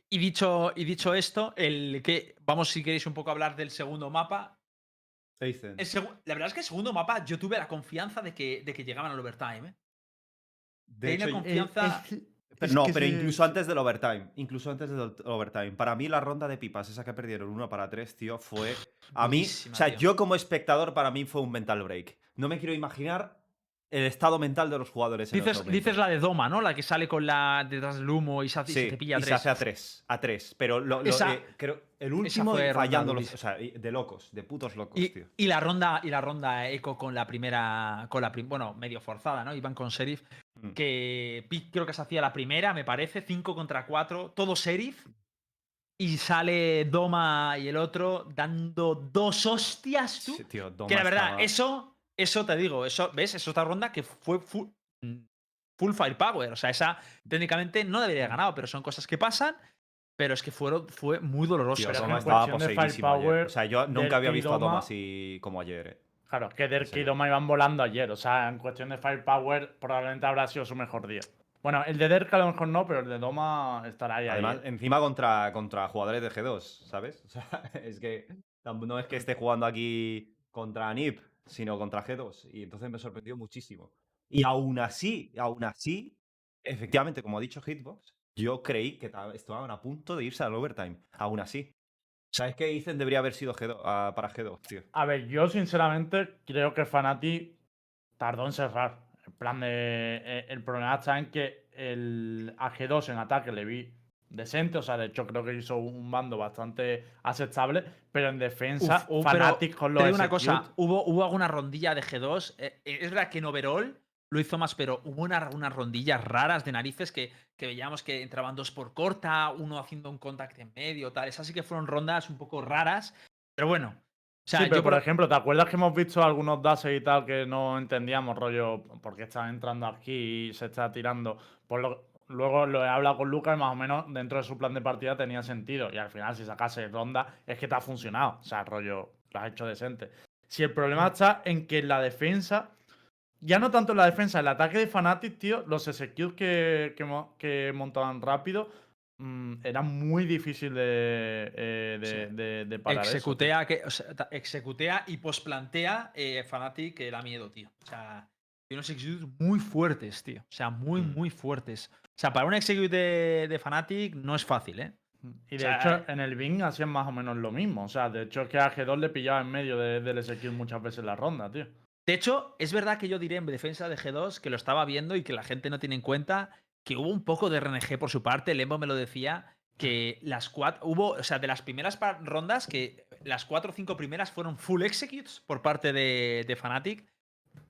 y dicho, y dicho esto, el que vamos, si queréis, un poco a hablar del segundo mapa. Segu- la verdad es que el segundo mapa yo tuve la confianza de que, de que llegaban al overtime. ¿eh? De tenía hecho, con- Confianza- Pero no, pero incluso antes del overtime. Incluso antes del overtime. Para mí, la ronda de pipas, esa que perdieron 1 para 3, tío, fue. A mí. Buenísima, O sea, tío. yo como espectador, para mí fue un mental break. No me quiero imaginar el estado mental de los jugadores. en Dices, momento. dices la de Doma, ¿no? La que sale con la detrás del humo y se, hace- y se Sí, te pilla y tres. se hace a 3. A 3. Pero lo, lo- Esa- eh, creo, el último fallando los. O sea, y- de locos, de putos locos, Y, tío. y la ronda y la ronda eco con la primera con la prim- bueno medio forzada no iban con sheriff Mm. que creo que se hacía la primera me parece 5 contra 4 todo sheriff y sale Doma y el otro dando dos hostias tú Sí, tío, Doma que la verdad estaba- eso eso te digo eso ves es otra ronda que fue full, full firepower o sea esa técnicamente no debería haber ganado pero son cosas que pasan pero es que fueron fue muy doloroso Tío, Doma estaba poseidísimo ayer. O sea, yo nunca había visto a Doma así como ayer, eh. Claro, que Derk y. Doma iban volando ayer. O sea, en cuestión de firepower, probablemente habrá sido su mejor día. Bueno, el de Derk a lo mejor no, pero el de Doma estará ahí. Además, ¿eh? encima contra, contra jugadores de G2, ¿sabes? O sea, es que no es que esté jugando aquí contra NIP, sino contra G2. Y entonces me sorprendió muchísimo. Y aún así, aún así, efectivamente, como ha dicho Hitbox, yo creí que ta- estaban a punto de irse al overtime. Aún así. ¿Sabes qué dicen? Debería haber sido G2, ah, para G2, tío. A ver, yo sinceramente creo que Fanati tardó en cerrar. En plan de. eh, el problema está en que el AG2 en ataque le vi decente. O sea, de hecho, creo que hizo un mando bastante aceptable. Pero en defensa, Uf, pero Fnatic con los Te digo una cosa, hubo, hubo alguna rondilla de G2. eh, eh, es verdad que en overall lo hizo más, pero hubo una- unas rondillas raras de narices que, que veíamos que entraban dos por corta, uno haciendo un contact en medio, tal. Esas sí que fueron rondas un poco raras. Pero bueno, O sea, sí, pero yo por ejemplo, ¿te acuerdas que hemos visto algunos dashes y tal que no entendíamos, rollo, por qué está entrando aquí y se está tirando? Por lo- luego lo he hablado con Lucas más o menos dentro de su plan de partida tenía sentido. Y al final, si sacase ronda, es que te ha funcionado. O sea, rollo, lo has hecho decente. Si el problema está en que en la defensa, ya no tanto en la defensa, el ataque de Fnatic, tío, los executes que, que, mo- que montaban rápido mm, era muy difícil de, eh, de, Sí. de- de parar. eso, executea, que, o sea, executea y posplantea eh, Fnatic que da miedo, tío. O sea, tiene unos executes muy fuertes, tío. O sea, muy, Mm. muy fuertes. O sea, para un execute de, de Fnatic no es fácil, ¿eh? Y O de sea, hecho, en el Bing hacían más o menos lo mismo. O sea, de hecho, es que a G2 le pillaba en medio de- del execute muchas veces la ronda, tío. De hecho, es verdad que yo diré en defensa de G2 que lo estaba viendo y que la gente no tiene en cuenta que hubo un poco de RNG por su parte. Lembo me lo decía que las cuatro hubo, o sea, de las primeras rondas que las cuatro o cinco primeras fueron full executes por parte de, de Fnatic.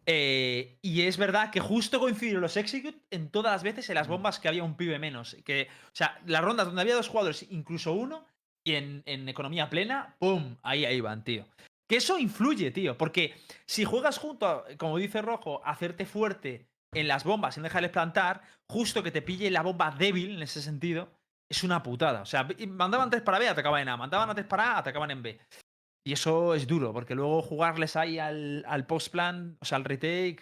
Eh, y es verdad que justo coincidieron los execute en todas las veces en las bombas que había un pibe menos. Que, o sea, las rondas donde había dos jugadores, incluso uno, y en, en economía plena, ¡pum! Ahí, ahí van, tío. Que eso influye, tío. Porque si juegas junto, a, como dice Rojo, a hacerte fuerte en las bombas sin dejarles plantar, justo que te pille la bomba débil en ese sentido, es una putada. O sea, mandaban tres para B, atacaban en A. Mandaban a tres para A, atacaban en B. Y eso es duro, porque luego jugarles ahí al, al post-plan, o sea, al retake.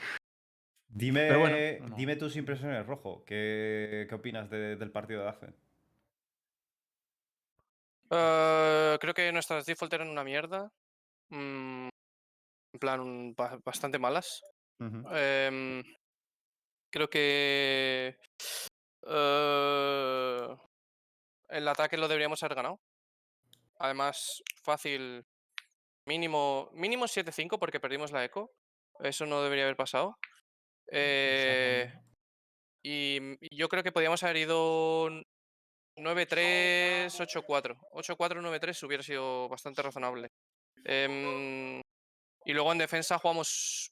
Dime, Pero bueno, no. dime tus impresiones, Rojo. ¿Qué, qué opinas de- del partido de Agen? Eh, creo que nuestras default eran una mierda. Mm, en plan, ba- bastante malas. Em, creo que eh, el ataque lo deberíamos haber ganado. Además, fácil. Mínimo, mínimo 7-5 porque perdimos la eco. Eso no debería haber pasado. Eh, y mm, y yo creo que podíamos haber ido 9-3, 8-4. 8-4, 9-3 hubiera sido bastante razonable. Em, y luego en defensa jugamos.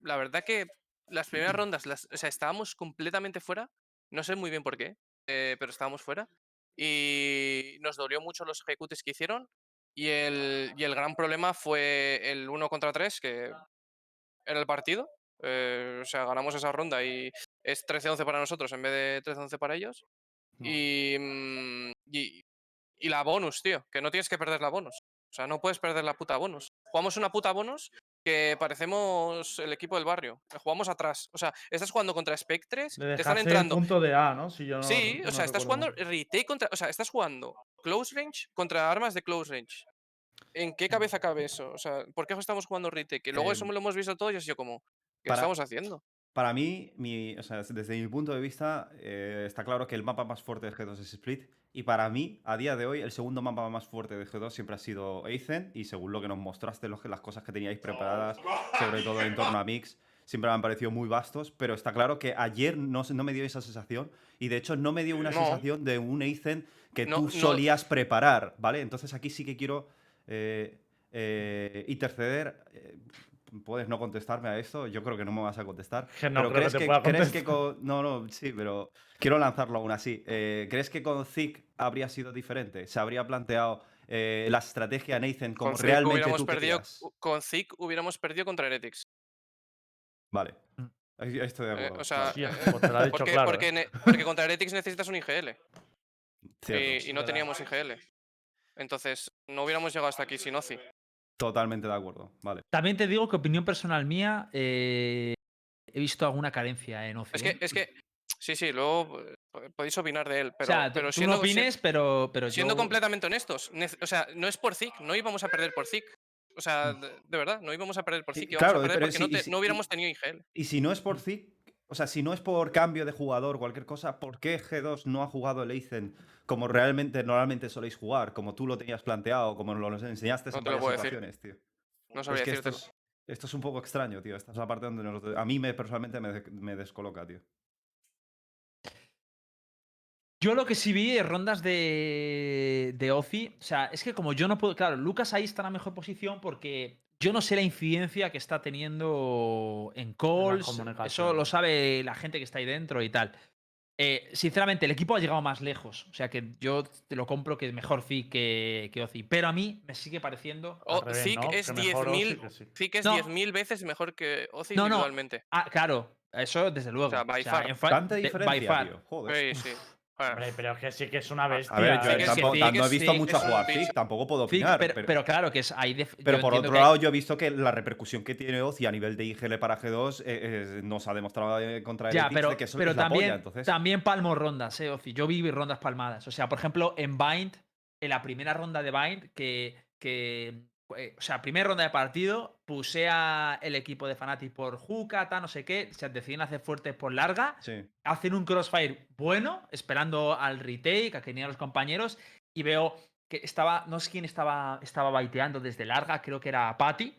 La verdad que las primeras rondas, las, o sea, estábamos completamente fuera. No sé muy bien por qué, eh, pero estábamos fuera. Y nos dolió mucho los ejecutes que hicieron. Y el, y el gran problema fue el 1 contra 3, que era el partido. eh, o sea, ganamos esa ronda y es 13-11 para nosotros en vez de 13-11 para ellos. No. Y, mm, y, y la bonus, tío, que no tienes que perder la bonus. O sea, no puedes perder la puta bonus. Jugamos una puta bonus que parecemos el equipo del barrio. Jugamos atrás. O sea, estás jugando contra Spectres, te están entrando. punto de A, ¿no? Si yo no, Sí, o no sea, estás jugando retake contra. O sea, estás jugando close range contra armas de close range. ¿En qué cabeza cabe eso? O sea, ¿por qué estamos jugando retake? Que luego eso Em, lo hemos visto todos y ha sido como. ¿Qué para- estamos haciendo? Para mí, mi, o sea, desde mi punto de vista, eh, está claro que el mapa más fuerte de G2 es Split. Y para mí, a día de hoy, el segundo mapa más fuerte de G2 siempre ha sido Aizen. Y según lo que nos mostraste, los, las cosas que teníais preparadas, sobre todo en torno a Mix, siempre me han parecido muy vastos. Pero está claro que ayer no, no me dio esa sensación. Y de hecho, no me dio una No. sensación de un Aizen que No, tú no. solías preparar, ¿vale? Entonces aquí sí que quiero eh, eh, interceder. eh, Puedes no contestarme a esto, yo creo que no me vas a contestar. Que no pero creo que crees te que, pueda crees que con. No, no, sí, pero quiero lanzarlo aún así. Eh, ¿Crees que con Zik habría sido diferente? ¿Se habría planteado eh, la estrategia Nathan como Con realmente hubiéramos tú perdido. Con Zik hubiéramos perdido contra Heretics. Vale. Mm. Ahí- ahí Estoy de Eh, acuerdo. o sea, eh, pues Porque, claro. porque, ¿eh? ne- porque contra Heretics necesitas un IGL. Cierto. y, y no teníamos IGL. Entonces, no hubiéramos llegado hasta aquí sin OCI. Totalmente de acuerdo. Vale. También te digo que opinión personal mía, eh, he visto alguna carencia en Oci. Es que, ¿eh? es que. Sí, sí, luego eh, po- podéis opinar de él. Pero, o sea, tú- pero tú siendo, no si- opines, pero, pero siendo yo- completamente honestos. O sea, no es por Zik, no íbamos a perder por Zik. O sea, de, de verdad, no íbamos a perder por Sí, Zik, íbamos claro, a perder pero porque si- no, y te- si- no y- hubiéramos tenido IGL. Y si no es por Zik, o sea, si no es por cambio de jugador o cualquier cosa, ¿por qué G2 no ha jugado el Aizen como realmente normalmente soléis jugar? Como tú lo tenías planteado, como nos enseñaste No en te lo varias puedo decir. situaciones, tío. No Es sabría que esto es, esto es un poco extraño, tío. Esta es la parte donde nos- a mí me, personalmente me, me descoloca, tío. Yo lo que sí vi es rondas de, de Ozi. O sea, es que como yo no puedo. Claro, Lucas ahí está en la mejor posición porque yo no sé la incidencia que está teniendo en calls. Eso lo sabe la gente que está ahí dentro y tal. Eh, sinceramente, el equipo ha llegado más lejos. O sea que yo te lo compro que es mejor Zik que, que Ozzy. Pero a mí me sigue pareciendo. O- Al revés, Zik ¿no? es Que mejor Ozzy 10.000 que sí. Zik es No. 10.000 veces mejor que Ozzy No, no. individualmente. Ah, claro, eso desde luego. sea, by O sea, far. en fa- Tanta de- by diferencia, far. tío. Joder. Sí, sí. Hombre, pero es que sí que es una bestia. A ver, yo tampoco- no he visto Zik mucho un jugar tampoco puedo opinar. pero, pero, pero claro que es ahí. def- pero por otro lado, yo he visto que la repercusión que tiene Ozzy a nivel de IGL para G2 eh, eh, nos ha demostrado eh, contra Ya, Heretics pero, de que eso pero es la también, polla, entonces... también palmo rondas, eh, Ozzy. Yo vi rondas palmadas. O sea, por ejemplo, en Bind, en la primera ronda de Bind, que, que eh, o sea, primera ronda de partido, pusea el equipo de Fnatic por Juca, tal, no sé qué, se deciden hacer fuertes por larga, Sí. hacen un crossfire bueno, esperando al retake, a que vinieran los compañeros, y veo que estaba, no sé quién estaba, estaba baiteando desde larga, creo que era Patty,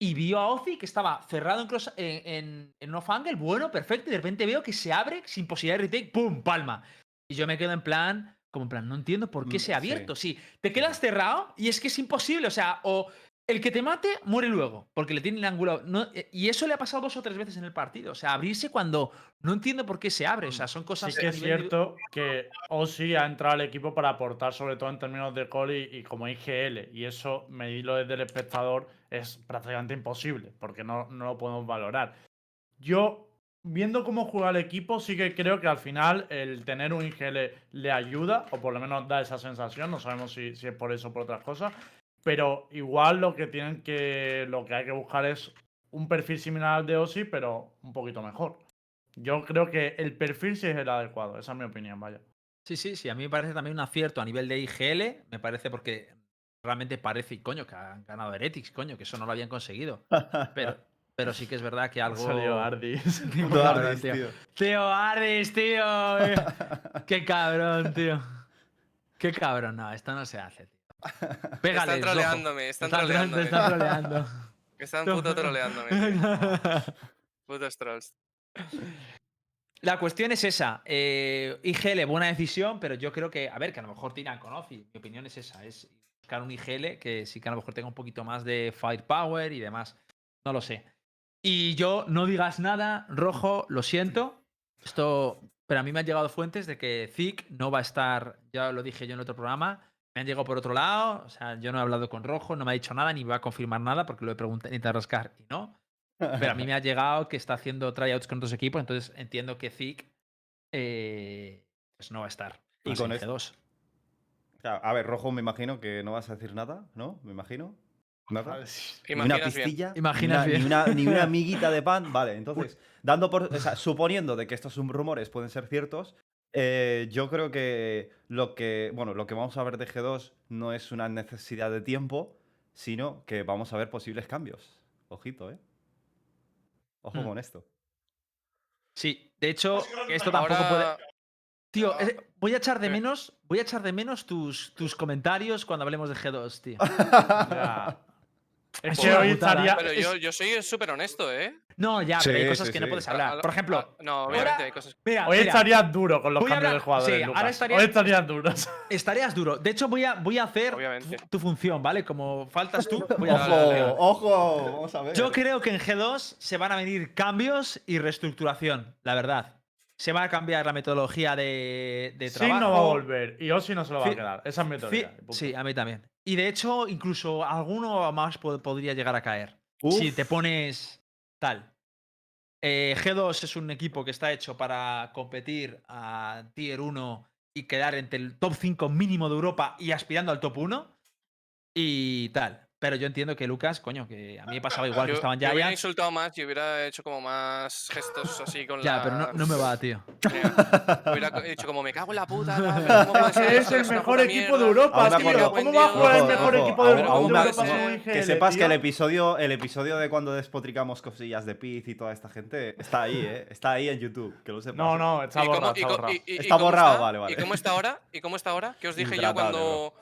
y vio a Ozzy que estaba cerrado en, cross, en, en, en off angle, bueno, perfecto, y de repente veo que se abre sin posibilidad de retake, ¡pum! Palma. Y yo me quedo en plan, como en plan, no entiendo por qué Mm, se ha abierto. Sí, te quedas cerrado y es que es imposible, o sea, o el que te mate muere luego, porque le tiene el ángulo. No, eh, y eso le ha pasado dos o tres veces en el partido. O sea, abrirse cuando no entiendo por qué se abre. O sea, son cosas Sí que es nivel de- cierto que Ozzy ha entrado al equipo para aportar, sobre todo en términos de call y, y como IGL. Y eso, medirlo desde el espectador, es prácticamente imposible, porque no, no lo podemos valorar. Yo, viendo cómo juega el equipo, sí que creo que al final el tener un IGL le ayuda, o por lo menos da esa sensación. No sabemos si, si es por eso o por otras cosas. Pero igual lo que tienen que. Lo que hay que buscar es un perfil similar al de Ozzy, pero un poquito mejor. Yo creo que el perfil sí es el adecuado, esa es mi opinión, vaya. Sí, sí, sí. A mí me parece también un acierto a nivel de IGL. Me parece porque realmente parece, coño, que han ganado Heretics, coño, que eso no lo habían conseguido. Pero, pero sí que es verdad que Ha algo. salido Ardis. Tío, Ardis, tío. Ardis, tío. Qué cabrón, tío. Qué cabrón. No, esto no se hace, tío. Pégale, Están troleándome, están Están, troleándome. están troleando. Están puto troleándome. tío. Putos trolls. La cuestión es esa. eh, IGL, buena decisión, pero yo creo que, a ver, que a lo mejor tiran con. Mi opinión es esa, es buscar un IGL que sí que a lo mejor tenga un poquito más de firepower y demás. No lo sé. Y yo, no digas nada, rojo, lo siento. Esto, pero a mí me han llegado fuentes de que Zik no va a estar, ya lo dije yo en otro programa, me han llegado por otro lado, o sea, yo no he hablado con Rojo, no me ha dicho nada, ni va a confirmar nada, porque lo he preguntado, ni rascar y no. Pero a mí me ha llegado que está haciendo tryouts con otros equipos, entonces entiendo que Zik eh, pues no va a estar. Y con G2. Claro, A ver, Rojo, me imagino que no vas a decir nada, ¿no? Me imagino. ¿Nada? Ni una pistilla, Imaginas ni, una, bien. ni, una, ni una amiguita de pan. Vale, entonces, dando por, o sea, suponiendo de que estos rumores pueden ser ciertos, eh, yo creo que lo que, bueno, lo que vamos a ver de G2 no es una necesidad de tiempo, sino que vamos a ver posibles cambios. Ojito, ¿eh? Ojo Hmm. con esto. Sí, de hecho, esto tampoco puede. Tío, eh, voy a echar de menos, voy a echar de menos tus, tus comentarios cuando hablemos de G2, tío. Es que hoy estaría. pero yo, yo soy súper honesto, ¿eh? No, ya, pero hay Sí, cosas sí, que no sí. puedes hablar. a- Por ejemplo, a- no, ahora- obviamente hay cosas. mira, Hoy mira, estarías duro con los Voy a cambios de jugadores. sí, ahora Lucas. estaría- Hoy estarías duros. estarías duro. De hecho, voy a, voy a hacer Obviamente. tu, tu función, ¿vale? Como faltas tú, voy a. ¡Ojo! ¡Ojo! Vamos a ver. Yo creo que en G2 se van a venir cambios y reestructuración, la verdad. Se va a cambiar la metodología de, de Sí trabajo. no va a volver. Y Ozzy no se lo va a quedar. Esa es mi Sí, teoría. a mí también. Y de hecho, incluso alguno más po- podría llegar a caer. Si te pones tal. Eh, G2 es un equipo que está hecho para competir a Tier 1 y quedar entre el top 5 mínimo de Europa y aspirando al top 1. Y tal. Pero yo entiendo que Lucas, coño, que a mí me pasaba igual que estaban yo hubiera insultado más y hubiera hecho como más gestos así con Ya, la. pero no, no me va, tío. Hubiera dicho como me cago en la puta. tal, pero ¿cómo puede ser Es el mejor equipo de? Europa, tío. acuerdo- ¿Cómo va a jugar el mejor ojo, equipo de Europa? que- sepas que el episodio, el episodio de cuando despotricamos cosillas de Piz y toda esta gente está ahí, ¿eh? Está ahí en YouTube, que lo sepas. No, ¿eh? no, está ¿Y cómo- borrado. Está borrado. y- y- y Está cómo borrado, está? vale, vale. ¿Y cómo está ahora? ¿Y cómo está ahora? ¿Qué os dije yo cuando.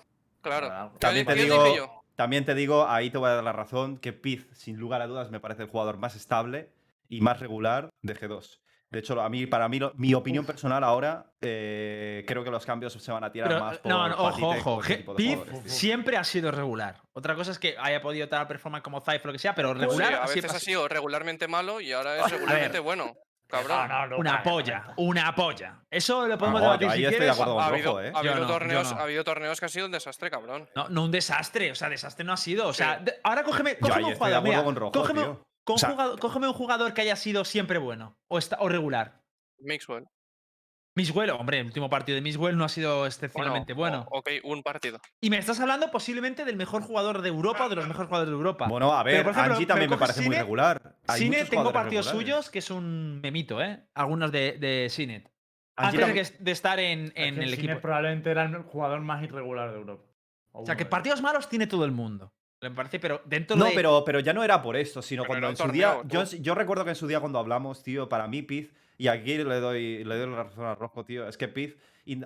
Claro. Nada, ¿Qué, También te os digo, dije yo? También te digo, ahí te voy a dar la razón, que Piz, sin lugar a dudas, me parece el jugador más estable y más regular de G2. De hecho, a mí, para mí, lo- mi opinión personal ahora, eh, creo que los cambios se van a tirar Pero, más por no, no, ojo, ojo. Piz siempre ha sido regular. Otra cosa es que haya podido dar performance como Cypher o lo que sea, pero Sí, regular a así veces ha sido regularmente malo y ahora es regularmente bueno. Pero cabrón. No, no, Lucas, Una polla, una polla. Eso lo podemos No, debatir si estoy de quieres. acuerdo ha, con habido, Rojo, ¿eh? ha, habido Yo no, yo torneos, no. ha habido torneos que ha sido un desastre, cabrón. No, no un desastre, o sea, desastre no ha sido. O sea, ahora cógeme, Yo cógeme un jugador. mira, con Rojo, cógeme, tío. con O sea- jugador- cógeme un jugador que haya sido siempre bueno o, está, o regular. Mixwell. Miswell, hombre, el último partido de Miswell no ha sido excepcionalmente bueno. ok, un partido. Y me estás hablando posiblemente del mejor jugador de Europa o de los mejores jugadores de Europa. Bueno, a ver, ejemplo, Angie también me parece muy regular. Hay Sinet, tengo partidos regulares. suyos que es un memito, ¿eh? Algunos de, de Sinet. Angie Antes de, también- que- de estar en, en el Sinet equipo. probablemente era el jugador más irregular de Europa. O sea, que partidos malos tiene todo el mundo. Me parece, pero dentro No, de. pero, pero ya no era por esto, sino Pero cuando en su día. Yo, yo recuerdo que en su día cuando hablamos, tío, para mí Piz, y aquí le doy, le doy la razón a Rojo, tío, es que Piz,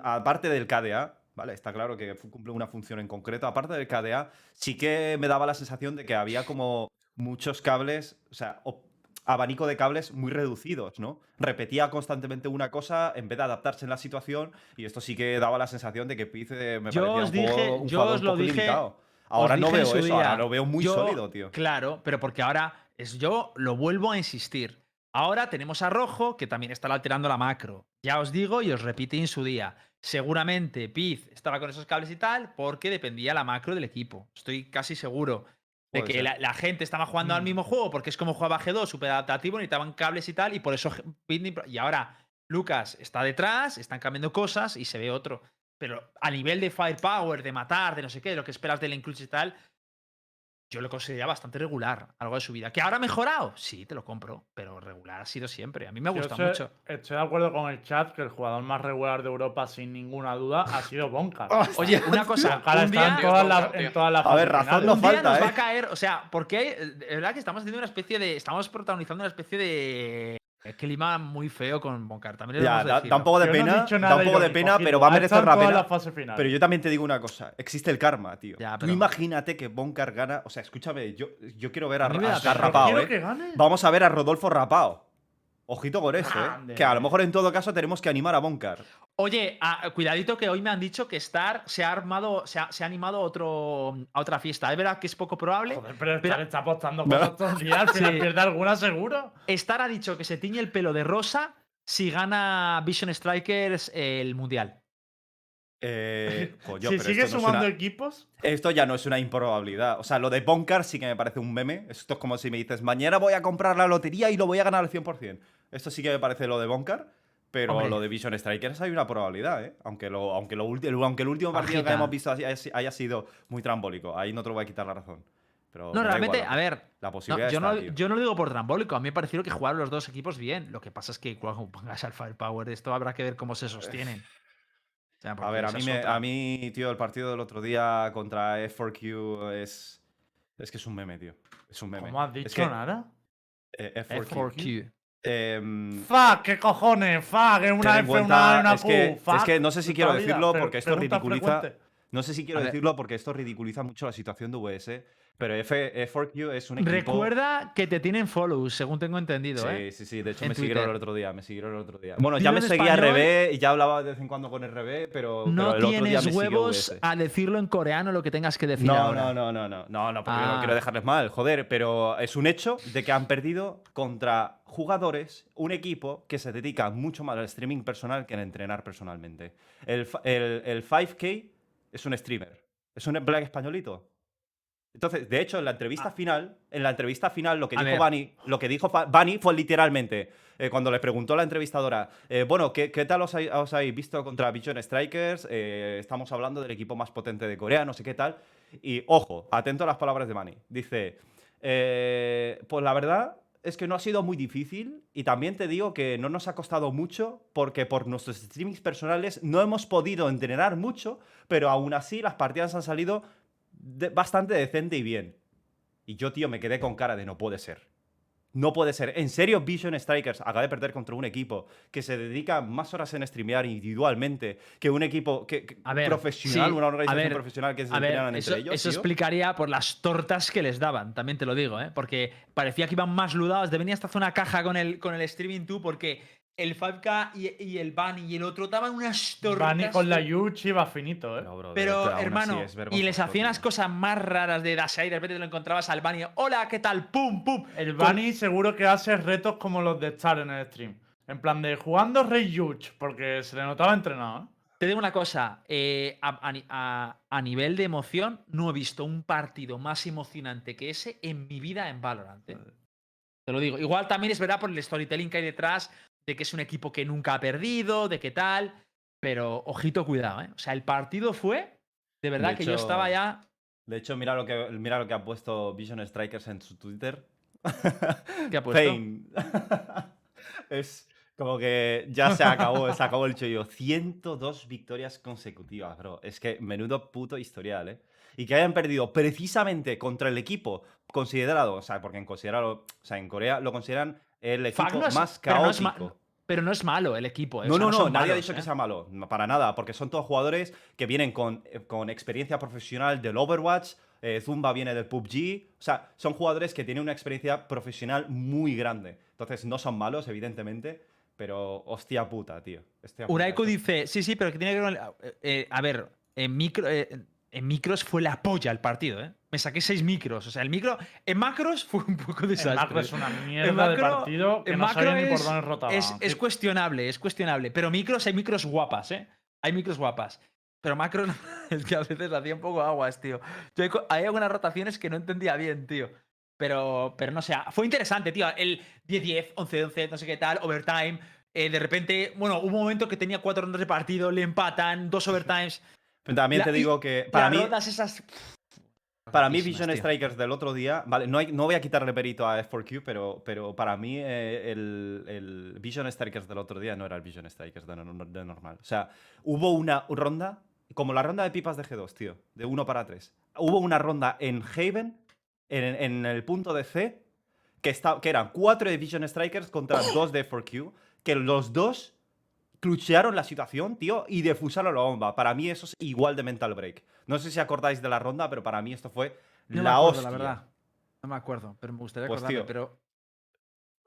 aparte del KDA, ¿vale? Está claro que cumple una función en concreto, aparte del KDA, sí que me daba la sensación de que había como muchos cables, o sea, abanico de cables muy reducidos, ¿no? Repetía constantemente una cosa en vez de adaptarse en la situación, y esto sí que daba la sensación de que Piz eh, me Yo parecía os un, juego- dije- un yo jugador os lo poco dije- limitado. Ahora no dije veo eso, ahora lo veo muy yo- sólido, tío. Claro, pero porque ahora es yo lo vuelvo a insistir. Ahora tenemos a Rojo, que también está alterando la macro. Ya os digo y os repito en su día. Seguramente Piz estaba con esos cables y tal, porque dependía la macro del equipo. Estoy casi seguro de que la, la gente estaba jugando al Mm. mismo juego porque es como jugaba G2, súper adaptativo, necesitaban cables y tal, y por eso Y ahora Lucas está detrás, están cambiando cosas y se ve otro. Pero a nivel de firepower, de matar, de no sé qué, de lo que esperas del incluso y tal, yo lo consideraría bastante regular, algo de su vida. ¿Que ahora ha mejorado? Sí, te lo compro, pero regular ha sido siempre. A mí me Yo gusta estoy, mucho. Estoy de acuerdo con el chat que el jugador más regular de Europa, sin ninguna duda, ha sido Bonka. Oye, una cosa, un está día, en todas las en todas las A ver, razón no un día falta, nos va ¿eh? a caer, o sea, porque de verdad que estamos haciendo una especie de, estamos protagonizando una especie de clima muy feo con Boncar. También le Ya, da, da un poco de Yo no pena, dicho da nada un poco de pena, pero va a merecer la pena. Pero yo también te digo una cosa, existe el karma, tío. Ya, Tú imagínate que Boncar gana, o sea, escúchame, yo, yo quiero ver a, A a rapado, Quiero ¿eh? que gane. Vamos a ver a Rodolfo rapado. Ojito con eso, ¿eh? Que a lo mejor en todo caso tenemos que animar a Boncar. Oye, cuidadito que hoy me han dicho que Star se ha armado, se ha, se ha animado a, otro, a otra fiesta. Es verdad que es poco probable. Joder, pero Pero- Star está apostando cosas todos los días. Sí. pierde alguna seguro. Star ha dicho que se tiñe el pelo de rosa si gana Vision Strikers el mundial. Eh, coño, si sigue esto no es sumando una- equipos, Esto ya no es una improbabilidad. O sea, lo de Boncar sí que me parece un meme. Esto es como si me dices, mañana voy a comprar la lotería y lo voy a ganar al 100%. Esto sí que me parece lo de Boncar. Pero Hombre. lo de Vision Strikers hay una probabilidad, ¿eh? Aunque, lo, aunque, lo aunque el último partido que hemos visto haya, haya sido muy trambólico. Ahí no te lo voy a quitar la razón. Pero No, realmente, igual, a ver, La no, posibilidad yo, está, no, tío. yo no lo digo por trambólico. A mí me pareció que jugaron los dos equipos bien. Lo que pasa es que cuando pongas al Firepower, esto habrá que ver cómo se sostienen. Sea, A ver, a mí, es me- otra. a mí, tío, el partido del otro día contra F4Q es. Es que es un meme, tío. Es un meme. ¿cómo has Es dicho que, nada? eh, F4Q. F4Q. em, Fuck, qué cojones, fuck, es una F, cuenta- una una es Q. que- es que no sé si quiero decirlo porque esto ridiculiza- frecuente. no sé si quiero decirlo porque esto ridiculiza mucho la situación de VS. Pero F, F4Q es un equipo. Recuerda que te tienen follows, según tengo entendido, Sí, ¿eh? sí, sí. De hecho, en me siguieron Twitter. el otro día. Me siguieron el otro día. Bueno, ya me seguía español. RB y ya hablaba de vez en cuando con RB, pero, No pero el otro día tienes me huevos a decirlo en coreano lo que tengas que decir No, ahora. no, no, no, no, no, no, porque no Ah. quiero dejarles mal, joder, pero es un hecho de que han perdido contra jugadores, un equipo que se dedica mucho más al streaming personal que en entrenar personalmente. El, el, el 5K es un streamer, es un black españolito. Entonces, de hecho, en la entrevista final, en la entrevista final, lo que A dijo. Bani, lo que dijo Bani fue literalmente eh, cuando le preguntó la entrevistadora, eh, bueno, ¿qué, qué tal os, hay- os habéis visto contra Vision Strikers? Eh, estamos hablando del equipo más potente de Corea, no sé qué tal. Y ojo, atento a las palabras de Bani. Dice, pues la verdad es que no ha sido muy difícil y también te digo que no nos ha costado mucho porque por nuestros streamings personales no hemos podido entrenar mucho, pero aún así las partidas han salido de- bastante decente y bien. Y yo, tío, me quedé con cara de no puede ser. No puede ser. En serio, Vision Strikers acaba de perder contra un equipo que se dedica más horas en streamear individualmente que un equipo que, que- A ver, profesional, sí, una a organización ver, profesional que se entrenan eso, entre ellos. eso tío. explicaría por las tortas que les daban, también te lo digo, ¿eh? Porque parecía que iban más ludados. Devenía hasta hacer una caja con el, con el streaming tú, porque el 5K y, y el Bunny y el otro daban unas tortas. Bani con la Yuchi va finito, eh. No, brother, Pero, hermano, es y les hacían las cosas más raras de Dasha y de repente te lo encontrabas al Bunny. Hola, ¿qué tal? ¡Pum, pum! El Con- Bani seguro que hace retos como los de Star en el stream. En plan de jugando Rey Yuch, porque se le notaba entrenado. ¿eh? Te digo una cosa, eh, a, a ni- a- a nivel de emoción, no he visto un partido más emocionante que ese en mi vida en Valorant. eh. Te lo digo. Igual también es verdad por el storytelling que hay detrás, de que es un equipo que nunca ha perdido, de qué tal. Pero ojito, cuidado, ¿eh? O sea, el partido fue, de verdad De que yo estaba ya. De hecho, mira lo que, mira lo que ha puesto Vision Strikers en su Twitter. ¿Qué ha puesto? Pain. es como que ya se acabó, se acabó el chollo. 102 victorias consecutivas, bro. Es que menudo puto historial, ¿eh? Y que hayan perdido precisamente contra el equipo considerado, o sea, porque en considerado, o sea, en Corea lo consideran el equipo no es- más pero no es caótico. Pero no es malo el equipo. ¿eh? O No, sea, no, no, nadie ha dicho que ¿eh? sea malo, para nada, porque son todos jugadores que vienen con, eh, con experiencia profesional del Overwatch, eh, Zumba viene del PUBG, o sea, son jugadores que tienen una experiencia profesional muy grande. Entonces, no son malos, evidentemente, pero hostia puta, tío. hostia puta, Uraiko dice, sí, sí, pero que tiene que ver eh, a ver, en, micro, eh, en micros fue la polla el partido, ¿eh? Me saqué seis micros. O sea, el micro... En macros fue un poco desastre. macro es una mierda de partido que en no macro sabía ni por dónde rotaba. Es, es cuestionable, es cuestionable. Pero micros, hay micros guapas, ¿eh? Hay micros guapas. Pero macros, es que a veces hacía un poco aguas, tío. Yo hay, algunas rotaciones que no entendía bien, tío. Pero, pero no sé, fue interesante, tío. El 10-10, 11-11, no sé qué tal, overtime. eh, de repente, bueno, hubo un momento que tenía cuatro rondas de partido, le empatan, dos overtimes. Pero También La- te digo que para Las mí, rondas esas. Para mí Vision tío. Strikers del otro día, vale, no, hay- no voy a quitarle perito a F4Q, pero, pero para mí eh, el, el Vision Strikers del otro día no era el Vision Strikers de normal. O sea, hubo una ronda, como la ronda de pipas de G2, tío, de 1 para 3. Hubo una ronda en Haven, en, en el punto de C, que, está, que eran 4 de Vision Strikers contra 2 de F4Q, que los dos cluchearon la situación, tío, y defusaron la bomba. Para mí eso es igual de mental break. No sé si acordáis de la ronda, pero para mí esto fue No me la acuerdo, hostia. la verdad. No me acuerdo, pero me gustaría Pues, acordarme. tío, pero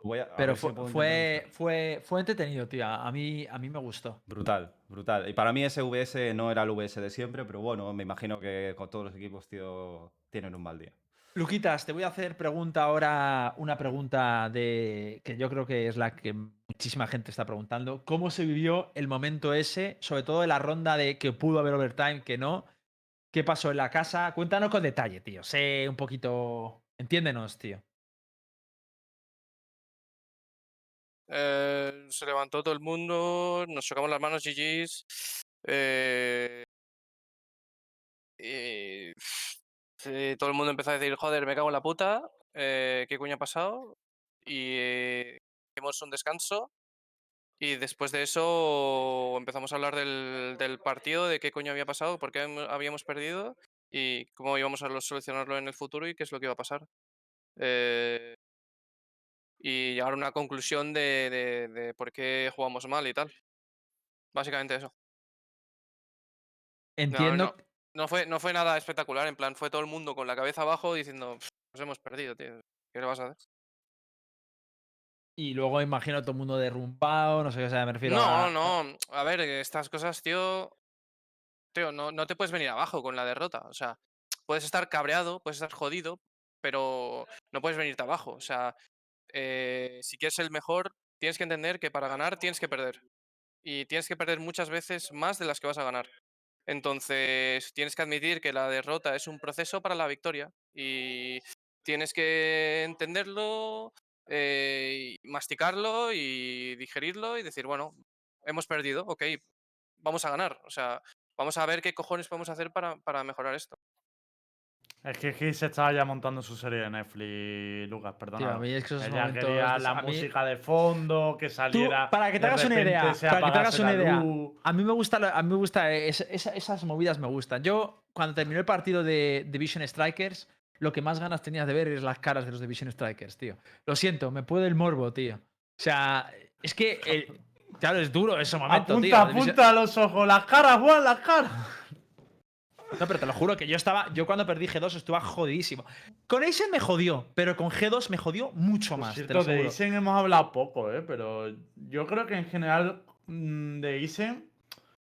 Voy a- pero fue, fue, fue, fue entretenido, tío. A mí, a mí me gustó. Brutal, brutal. Y para mí ese VS no era el VS de siempre, pero bueno, me imagino que con todos los equipos, tío, tienen un mal día. Luquitas, te voy a hacer pregunta ahora, una pregunta de que yo creo que es la que muchísima gente está preguntando. ¿Cómo se vivió el momento ese, sobre todo en la ronda de que pudo haber overtime, que no? ¿Qué pasó en la casa? Cuéntanos con detalle, tío. Sé un poquito. Entiéndenos, tío. Eh, se levantó todo el mundo, nos chocamos las manos, GG's. eh, todo el mundo empezó a decir, joder, me cago en la puta, eh, ¿qué coño ha pasado? Y hicimos un descanso. Y después de eso empezamos a hablar del, del partido, de qué coño había pasado, por qué habíamos- perdido y cómo íbamos a lo- solucionarlo en el futuro y qué es lo que iba a pasar. Eh, y llegar a una conclusión de, de- de por qué jugamos mal y tal. Básicamente eso. Entiendo. No fue, no fue nada espectacular, en plan, fue todo el mundo con la cabeza abajo diciendo, "Pff, nos hemos perdido, tío. ¿Qué le vas a hacer? Y luego imagino todo el mundo derrumbado, no sé qué, o sea, me refiero No, a. no, a ver, estas cosas, tío. Tío, no, no te puedes venir abajo con la derrota. O sea, puedes estar cabreado, puedes estar jodido, pero no puedes venirte abajo. O sea, eh, si quieres el mejor, tienes que entender que para ganar tienes que perder. Y tienes que perder muchas veces más de las que vas a ganar. Entonces, tienes que admitir que la derrota es un proceso para la victoria. Y tienes que entenderlo, eh, y masticarlo y digerirlo y decir, bueno, hemos perdido, ok, vamos a ganar. O sea, vamos a ver qué cojones podemos hacer para, para mejorar esto. Es que Gis estaba ya montando su serie de Netflix, Lucas, perdona. Tío, a mí es que esos Ella quería la mí- música de fondo, que saliera. para que te hagas una idea, para que te hagas una idea. luz. A mí me gusta, a mí me gusta es- esa- esas movidas me gustan. Yo cuando terminó el partido de Division Strikers, lo que más ganas tenías de ver es las caras de los Division Strikers, tío. Lo siento, me puede el morbo, tío. O sea, es que el- claro, es duro ese momento, tío. Apunta, Division- apunta a los ojos, las caras, Juan, las caras. No, pero te lo juro que yo estaba, yo cuando perdí G2 estuve jodidísimo. Con Aizen me jodió, pero con G2 me jodió mucho más. te lo cierto, de aseguro. Isen hemos hablado poco, ¿eh? Pero yo creo que en general mm, de Isen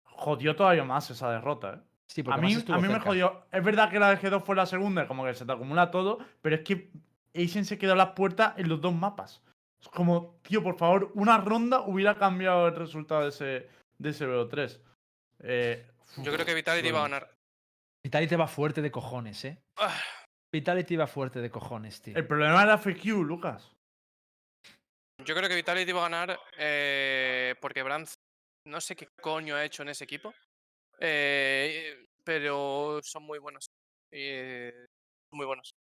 jodió todavía más esa derrota, ¿eh? Sí, A mí, a me jodió. Es verdad que la de G2 fue la segunda, como que se te acumula todo, pero es que Isen se quedó a las puertas en los dos mapas. Es como, tío, por favor, una ronda hubiera cambiado el resultado de ese, de ese BO3. Eh, Yo creo que Vitality va a ganar. Vitality va fuerte de cojones, ¿eh? Ah, Vitality va fuerte de cojones, tío. El problema era FQ, Lucas. Yo creo que Vitality va a ganar eh, porque Brands no sé qué coño ha hecho en ese equipo. Eh, pero son muy buenos. eh, muy buenos.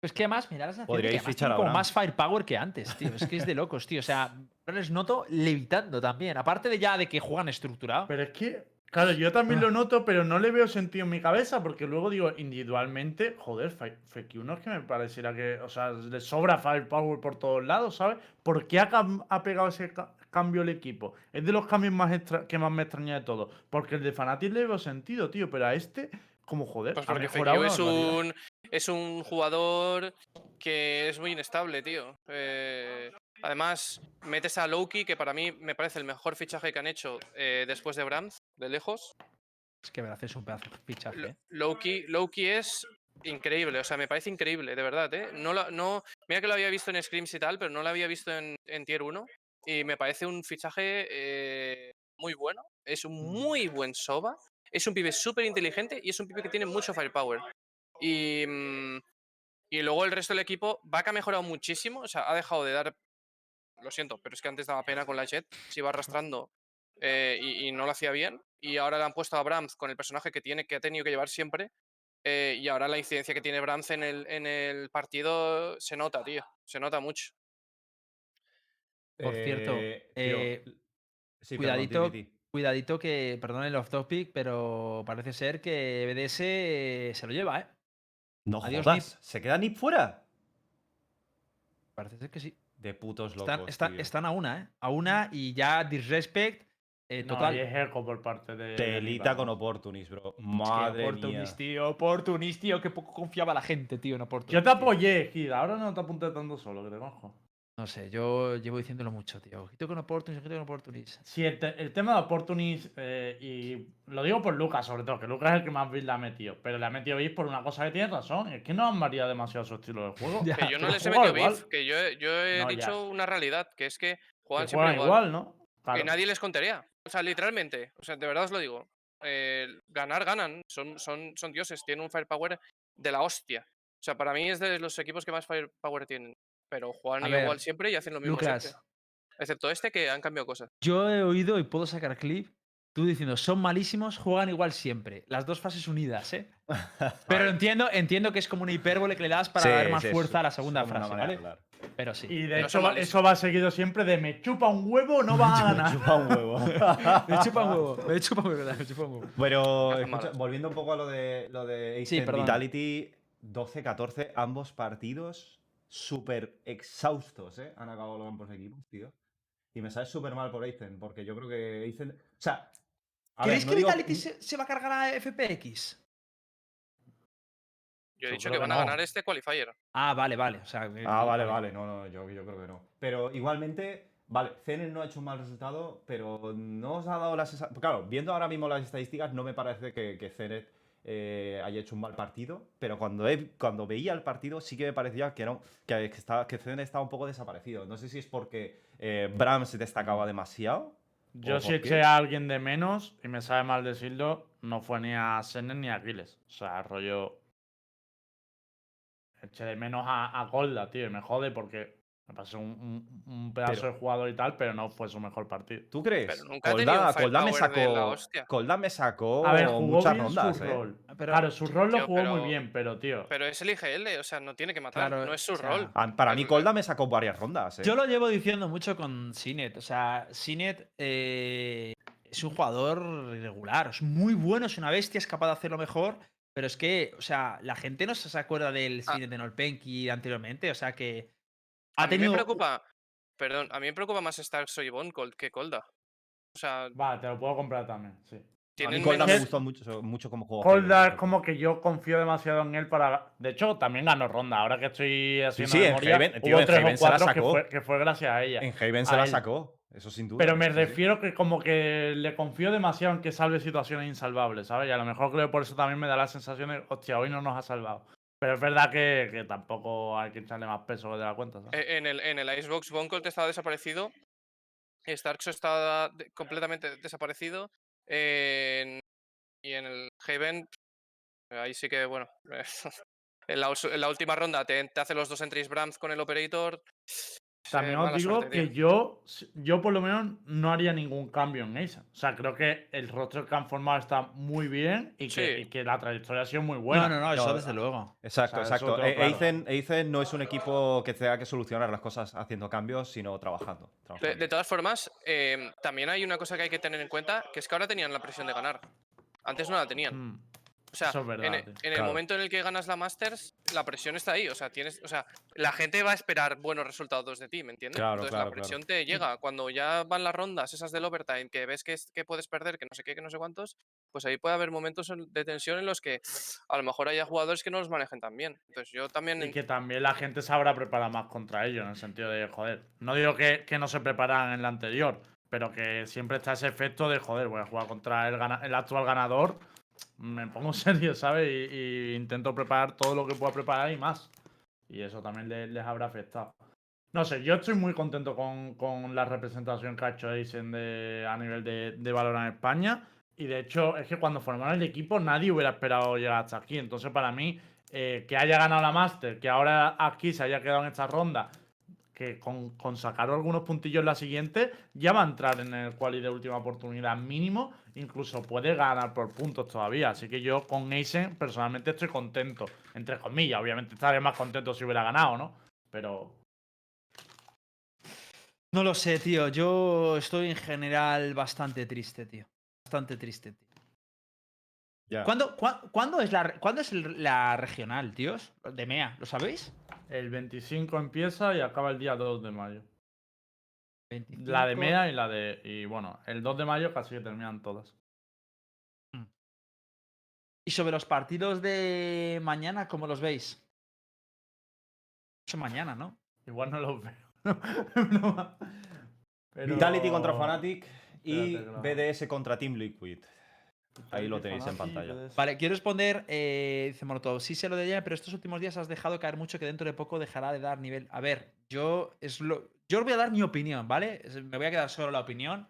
Es que además, mira la sensación de que Podríais fichar como más firepower que antes, tío. Es que es de locos, tío. O sea, no les noto levitando también. Aparte de ya de que juegan estructurado. Pero es que, claro, yo también lo noto, pero no le veo sentido en mi cabeza, porque luego digo, individualmente, joder, Fe- FQ no es que me pareciera que, o sea, le sobra firepower por todos lados, ¿sabes? ¿Por qué ha, ha pegado ese ca- cambio el equipo? Es de los cambios más extra- que más me extraña de todo. Porque el de Fnatic le veo sentido, tío, pero a este, como joder, Pues porque mejorado es un, es un jugador que es muy inestable, tío. Eh, además, metes a Loki, que para mí me parece el mejor fichaje que han hecho eh, después de Brands, de lejos. Es que verdad, es un pedazo de fichaje. ¿eh? Loki, Loki es increíble, o sea, me parece increíble, de verdad, ¿eh? No, no, mira que lo había visto en Scrims y tal, pero no lo había visto en, en Tier 1 y me parece un fichaje eh, muy bueno, es un muy buen Soba, es un pibe súper inteligente y es un pibe que tiene mucho firepower. Y, mm, y luego el resto del equipo, Vaca ha mejorado muchísimo, o sea, ha dejado de dar, lo siento, pero es que antes daba pena con la Jet, se iba arrastrando eh, y, y no lo hacía bien. Y ahora le han puesto a Brams con el personaje que tiene, que ha tenido que llevar siempre. eh, y ahora la incidencia que tiene Brams en el, en el partido se nota, tío. Se nota mucho. Por cierto, Eh, tío, eh, sí, cuidadito, cuidadito que, perdón el off topic, pero parece ser que BDS se lo lleva, ¿eh? No Adiós, jodas, ¿se queda Nip fuera? Parece ser que sí. De putos locos, Están, están- tío. están a una, ¿eh? A una y ya disrespect eh, No, total. y es eco por parte de. de Telita con ¿no? Opportunis, bro. Es que Madre mía. Opportunist, tío. Opportunist, tío. Que poco confiaba la gente, tío, en Opportunist. Yo te apoyé, Kid. Ahora no te apunté tanto solo, que te conozco. No sé, yo llevo diciéndolo mucho, tío. Ojito con Opportunist, ojito con Opportunist. Sí, el, te- el tema de Opportunist, eh, y lo digo por Lucas, sobre todo, que Lucas es el que más build le ha metido. Pero le ha metido beef por una cosa que tiene razón. Es que no han variado demasiado su estilo de juego. Ya, Que yo no les he juega metido beef, que yo, he- yo he No, ya. dicho una realidad, que es que Que juegan siempre juegan igual. igual, ¿no? Claro. Que nadie les contaría. O sea, literalmente. O sea, de verdad os lo digo. eh, ganar, ganan. Son, son, son dioses. Tienen un firepower de la hostia. O sea, para mí es de los equipos que más firepower tienen. Pero juegan A igual ver, siempre y hacen lo mismo Lucas, siempre. Excepto este que han cambiado cosas. yo he oído y puedo sacar clip. Tú diciendo, son malísimos, juegan igual siempre. Las dos fases unidas, ¿eh? Pero entiendo, entiendo que es como una hipérbole que le das para Sí, dar más sí, es- fuerza a la segunda una frase, manera de ¿vale? hablar. Pero sí. Y de hecho, son va- malísimos. eso va seguido siempre de me chupa un huevo, no va a Me ganar. chupa un huevo. Me chupa un huevo, me chupa un huevo, me chupa un huevo. Pero, escucha, volviendo un poco a lo de, lo de Sí, Ace perdón. Vitality, 12-14, ambos partidos súper exhaustos, ¿eh? Han acabado los ambos equipos, tío. Y me sabe súper mal por Aizen, porque yo creo que Aizen... O sea... ver, ¿Creéis no que digo- Vitality se, se va a cargar a FPX? Yo he Yo dicho que que van a ganar este qualifier. Ah, vale, vale. O sea, Ah, vale, vale. No, no, yo, yo creo que no. Pero igualmente, vale, Zenet no ha hecho un mal resultado, pero no os ha dado la sensación... Claro, viendo ahora mismo las estadísticas, no me parece que, que Zenet eh, haya hecho un mal partido, pero cuando, he- cuando veía el partido sí que me parecía que no, que, estaba, que estaba un poco desaparecido. No sé si es porque eh, Bram se destacaba demasiado. Yo ¿O si eché a alguien de menos, y me sabe mal decirlo, no fue ni a Senen ni a Aquiles. O sea, rollo. Eché de menos a, a Golda, tío, y me jode porque me pasó un, un- un pedazo Pero- de jugador y tal, pero no fue su mejor partido. ¿Tú crees? Colda, Colda me sacó. Colda me sacó A ver, jugó muchas bien rondas, su eh. rol. Pero- claro, su rol lo jugó muy bien, pero tío. Pero es el IGL, o sea, no tiene que matar. Claro, no es su o sea, rol. Ah, Para mí Colda me sacó varias rondas, eh. Yo lo llevo diciendo mucho con Sinet. O sea, Sinet eh, es un jugador irregular. Es muy bueno, es una bestia, es capaz de hacerlo mejor. Pero es que, o sea, la gente no se acuerda del Ah. Sinet de Nolpenki anteriormente. O sea que. A mí me preocupa. Perdón, a mí me preocupa más Stark Soy Bond que Colda. O sea, Va, te lo puedo comprar también, sí. A mí Colda me gustó mucho, mucho como juego. Colda es como que yo confío demasiado en él para. De hecho, también ganó ronda. Ahora que estoy haciendo sí, en memoria, Haven- tío, hubo en tres Haven o se la cuatro que sacó. fue, que fue gracias a ella. En Haven se la él. sacó, eso sin duda. Pero me sí. refiero que como que le confío demasiado en que salve situaciones insalvables, ¿sabes? Y a lo mejor creo que por eso también me da la sensación de, hostia, hoy no nos ha salvado. Pero es verdad que, que tampoco hay que echarle más peso de la cuenta, ¿sabes? Eh, En el, en el Icebox, Boncolt estaba desaparecido. Starkso de- completamente desaparecido. en- y en el Haven, ahí sí que, bueno. en, la, en la última ronda te, te hace los dos entries Brams con el Operator. También eh, os digo suerte, que tío. yo, yo por lo menos no haría ningún cambio en Ace. O sea, creo que el roster que han formado está muy bien y que, Sí. y que la trayectoria ha sido muy buena. no, no, no, eso No, desde luego. Exacto, O sea, exacto. E- Aizen no es un equipo que tenga que solucionar las cosas haciendo cambios, sino trabajando. De, trabajando. de todas formas, em, también hay una cosa que hay que tener en cuenta, que es que ahora tenían la presión de ganar. Antes no la tenían. Mm. O sea, Eso es verdad, en, e- en el Claro. momento en el que ganas la Masters, la presión está ahí. O sea, tienes, o sea, la gente va a esperar buenos resultados de ti, ¿me entiendes? Claro, Entonces claro, la claro. presión te llega. Cuando ya van las rondas, esas del overtime, que ves que, es- que puedes perder, que no sé qué, que no sé cuántos, pues ahí puede haber momentos en- de tensión en los que a lo mejor haya jugadores que no los manejen tan bien. Entonces yo también. Y que también la gente se habrá preparado más contra ellos, en el sentido de, joder, no digo que, que no se preparan en la anterior, pero que siempre está ese efecto de, joder, voy a jugar contra el, gana- el actual ganador, me pongo serio, ¿sabes? Y, intento preparar todo lo que pueda preparar y más. Y eso también le- les, habrá afectado. No sé, yo estoy muy contento con, con la representación que ha hecho Eisen a nivel de, de en España. Y de hecho, es que cuando formaron el equipo nadie hubiera esperado llegar hasta aquí. Entonces, para mí, eh, que haya ganado la Master, que ahora aquí se haya quedado en esta ronda, que con, con sacar algunos puntillos en la siguiente, ya va a entrar en el quali de última oportunidad mínimo. Incluso puede ganar por puntos todavía. Así que yo con Eisen personalmente estoy contento. Entre comillas, obviamente estaría más contento si hubiera ganado, ¿no? Pero No lo sé, tío. Yo estoy en general bastante triste, tío. Bastante triste, tío. ¿Cuándo, cua- cuándo es, la, ¿cuándo es la regional, tíos? De MEA, ¿lo sabéis? el 25 empieza y acaba el día 2 de mayo. 25. La de MEA y la de. Y bueno, el 2 de mayo casi que terminan todas. Y sobre los partidos de mañana, ¿cómo los veis? Eso mañana, ¿no? Igual no los veo. No, pero- Vitality contra Fnatic y BDS contra Team Liquid. Ahí lo tenéis en pantalla. Vale, quiero responder, eh, dice Molotov, sí sé lo de ella, pero estos últimos días has dejado caer mucho que dentro de poco dejará de dar nivel. A ver, yo es lo, yo os voy a dar mi opinión, ¿vale? Me voy a quedar solo la opinión,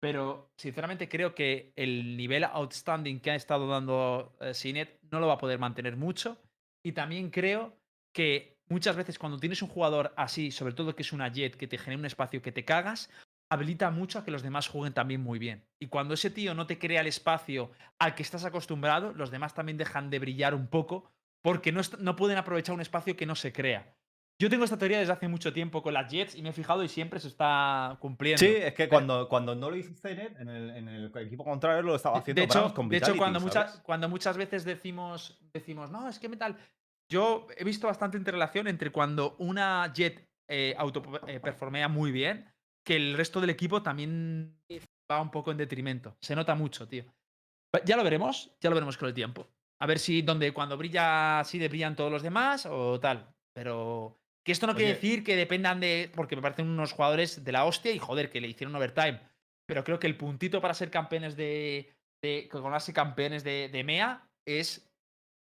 pero sinceramente creo que el nivel outstanding que ha estado dando eh, Sinet no lo va a poder mantener mucho. Y también creo que muchas veces cuando tienes un jugador así, sobre todo que es una Jet, que te genera un espacio que te cagas, habilita mucho a que los demás jueguen también muy bien. Y cuando ese tío no te crea el espacio al que estás acostumbrado, los demás también dejan de brillar un poco porque no, no pueden aprovechar un espacio que no se crea. Yo tengo esta teoría desde hace mucho tiempo con las Jets y me he fijado y siempre se está cumpliendo. Sí, es que cuando, cuando no lo hizo Zenet, en el, en el equipo contrario lo estaba haciendo de hecho, con de hecho cuando, ¿sabes? muchas, cuando muchas veces decimos, decimos, no, es que metal. Yo he visto bastante interrelación entre cuando una Jet eh, autoperformea muy bien, que el resto del equipo también va un poco en detrimento. Se nota mucho, tío. Ya lo veremos, ya lo veremos con el tiempo. A ver si donde cuando brilla así de brillan todos los demás o tal. Pero que esto no quiere decir que dependan de. Porque me parecen unos jugadores de la hostia y joder, que le hicieron overtime. Pero creo que el puntito para ser campeones de. de coronarse campeones de, de MEA es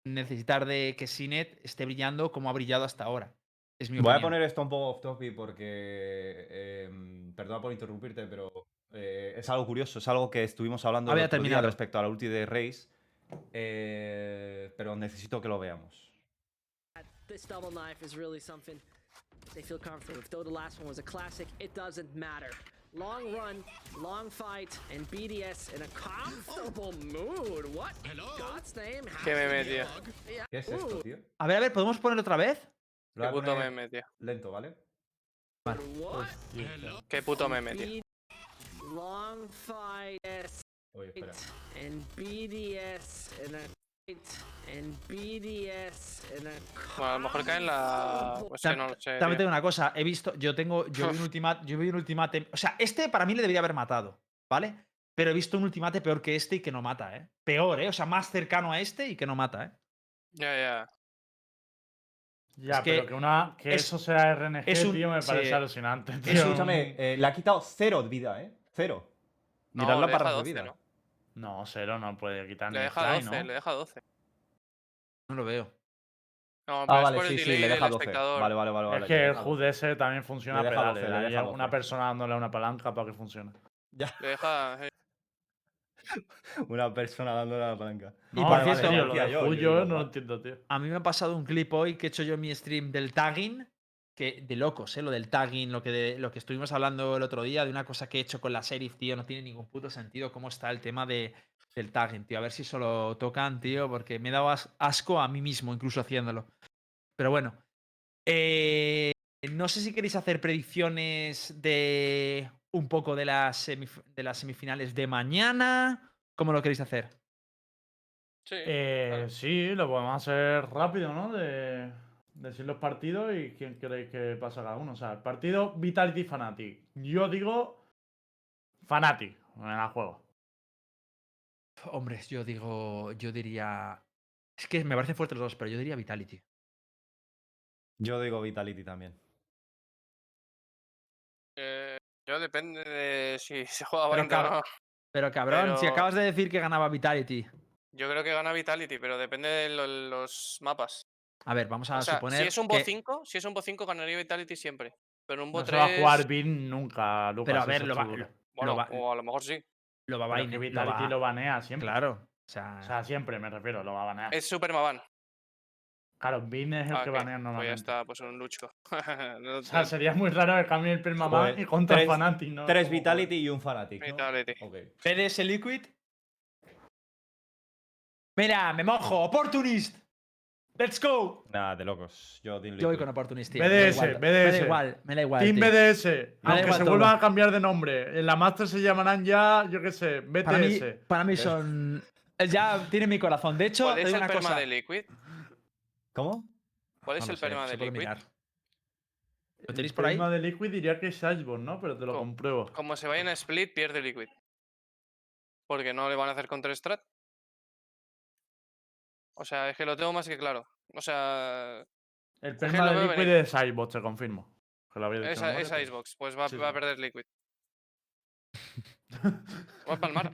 necesitar de que Sinet esté brillando como ha brillado hasta ahora. Es mi Voy a poner esto un poco off topic porque. em, perdona por interrumpirte, pero eh, es algo curioso. Es algo que estuvimos hablando Había terminado. respecto a la ulti de Raze. eh, pero necesito que lo veamos. This double knife is really something they feel comfortable with. Though the last one was a classic, it doesn't matter. Long run, long fight, and BDS in a comfortable mood. What in God's name? Qué happened meme, tío. here? Yeah. ¿Qué es esto, Ooh, tío? A ver, a ver, ¿podemos ponerlo otra vez? Lo voy Qué a puto poner meme, tío. lento, ¿vale? What? Qué puto meme, tío. B- long fight, yes, Oye, espera. and BDS in a and BDS in a Bueno, a lo mejor cae en la. Pues que no lo sé. También tengo una cosa, he visto, yo tengo, yo vi un ultimate, yo vi un ultimate, o sea, este para mí le debería haber matado, ¿vale? Pero he visto un ultimate peor que este y que no mata, ¿eh? Peor, ¿eh? O sea, más cercano a este y que no mata, ¿eh? Ya, ya. Ya, Es que pero que, una, que es- eso sea RNG, es un- tío, me sí. parece alucinante. Tío. Escúchame, eh, le ha quitado cero de vida, ¿eh? Cero. No, Mirad de 12, vida. ¿no? No, cero no puede quitar Le ni deja fly, 12, ¿no? le deja 12. No lo veo. No, Ah, pero es vale, por el sí, sí, delay le del deja 12. espectador. Vale, vale, vale. vale, es que le el deja HUD ese también funciona Le deja pedales. 12, le hay deja una 12. persona dándole una palanca para que funcione. Le deja. eh, 12. Una persona dándole a la palanca. Y No, por en cierto- serio, lo decía del yo, HUD yo yo digo, no lo entiendo, tío. A mí me ha pasado un clip hoy que he hecho yo en mi stream del tagging, que de locos, ¿eh? Lo del tagging, lo que, de- lo que estuvimos hablando el otro día, de una cosa que he hecho con la Serif, tío, no tiene ningún puto sentido cómo está el tema de, del tagging, tío. A ver si solo tocan, tío, porque me he dado as- asco a mí mismo, incluso haciéndolo. Pero bueno. Eh, no sé si queréis hacer predicciones de un poco de las, semif- de las semifinales de mañana. ¿Cómo lo queréis hacer? Sí. Eh, claro. Sí, lo podemos hacer rápido, ¿no? De decir los partidos y quién queréis que pasa cada uno. O sea, el partido Vitality Fnatic. Yo digo Fnatic, me la juego. Hombre, yo digo, yo diría. Es que me parecen fuertes los dos, pero yo diría Vitality. Yo digo Vitality también. Eh, yo depende de si se juega Pero o no. Pero cabrón, si acabas de decir que ganaba Vitality. Yo creo que gana Vitality, pero depende de lo- los mapas. A ver, vamos a O sea, suponer. si es un que- Bo 5, si es un Bo 5 ganaría Vitality siempre. Pero un Bo No se 3. va a jugar Bin nunca, Lucas. Pero a ver, lo va, lo- Bueno, lo va- o a lo mejor sí. lo va a que lo Vitality va- lo banea siempre. Claro. O sea, O sea, siempre me refiero, lo va a banear. Es Super Mavan. Claro, Bin es el Ah, que banea Pues normalmente. ya está, pues un Luchko. No O sea, sería muy raro que cambie el permaban Joder, y contra tres- Fnatic, ¿no? Tres Vitality y un Fanatic. ¿no? Vitality. Ok. PDS Liquid. Mira, me mojo. Opportunist. Let's go. Nada, de locos. Yo, Team Yo voy con Opportunist, tío. me BDS, Me da BDS. igual, me da igual. Team tío. BDS. Aunque igual se vuelvan a cambiar de nombre. En la Master se llamarán ya, yo qué sé, BTS. Para mí, para mí son. Ya tiene mi corazón. De hecho, ¿Cuál es el perma cosa. de Liquid? ¿Cómo? ¿Cuál es No el sé, perma de Liquid? mirar. ¿Lo El tenéis por ahí? tema de Liquid diría que es Iceborne, ¿no? Pero te lo Co- compruebo. Como se vayan a split, pierde Liquid. Porque no le van a hacer counter strat. O sea, es que lo tengo más que claro. O sea, El lo de Liquid es Icebox, te confirmo. Que lo había dicho. es, Icebox. Pues va, Sí, va a perder Liquid. Va a palmar.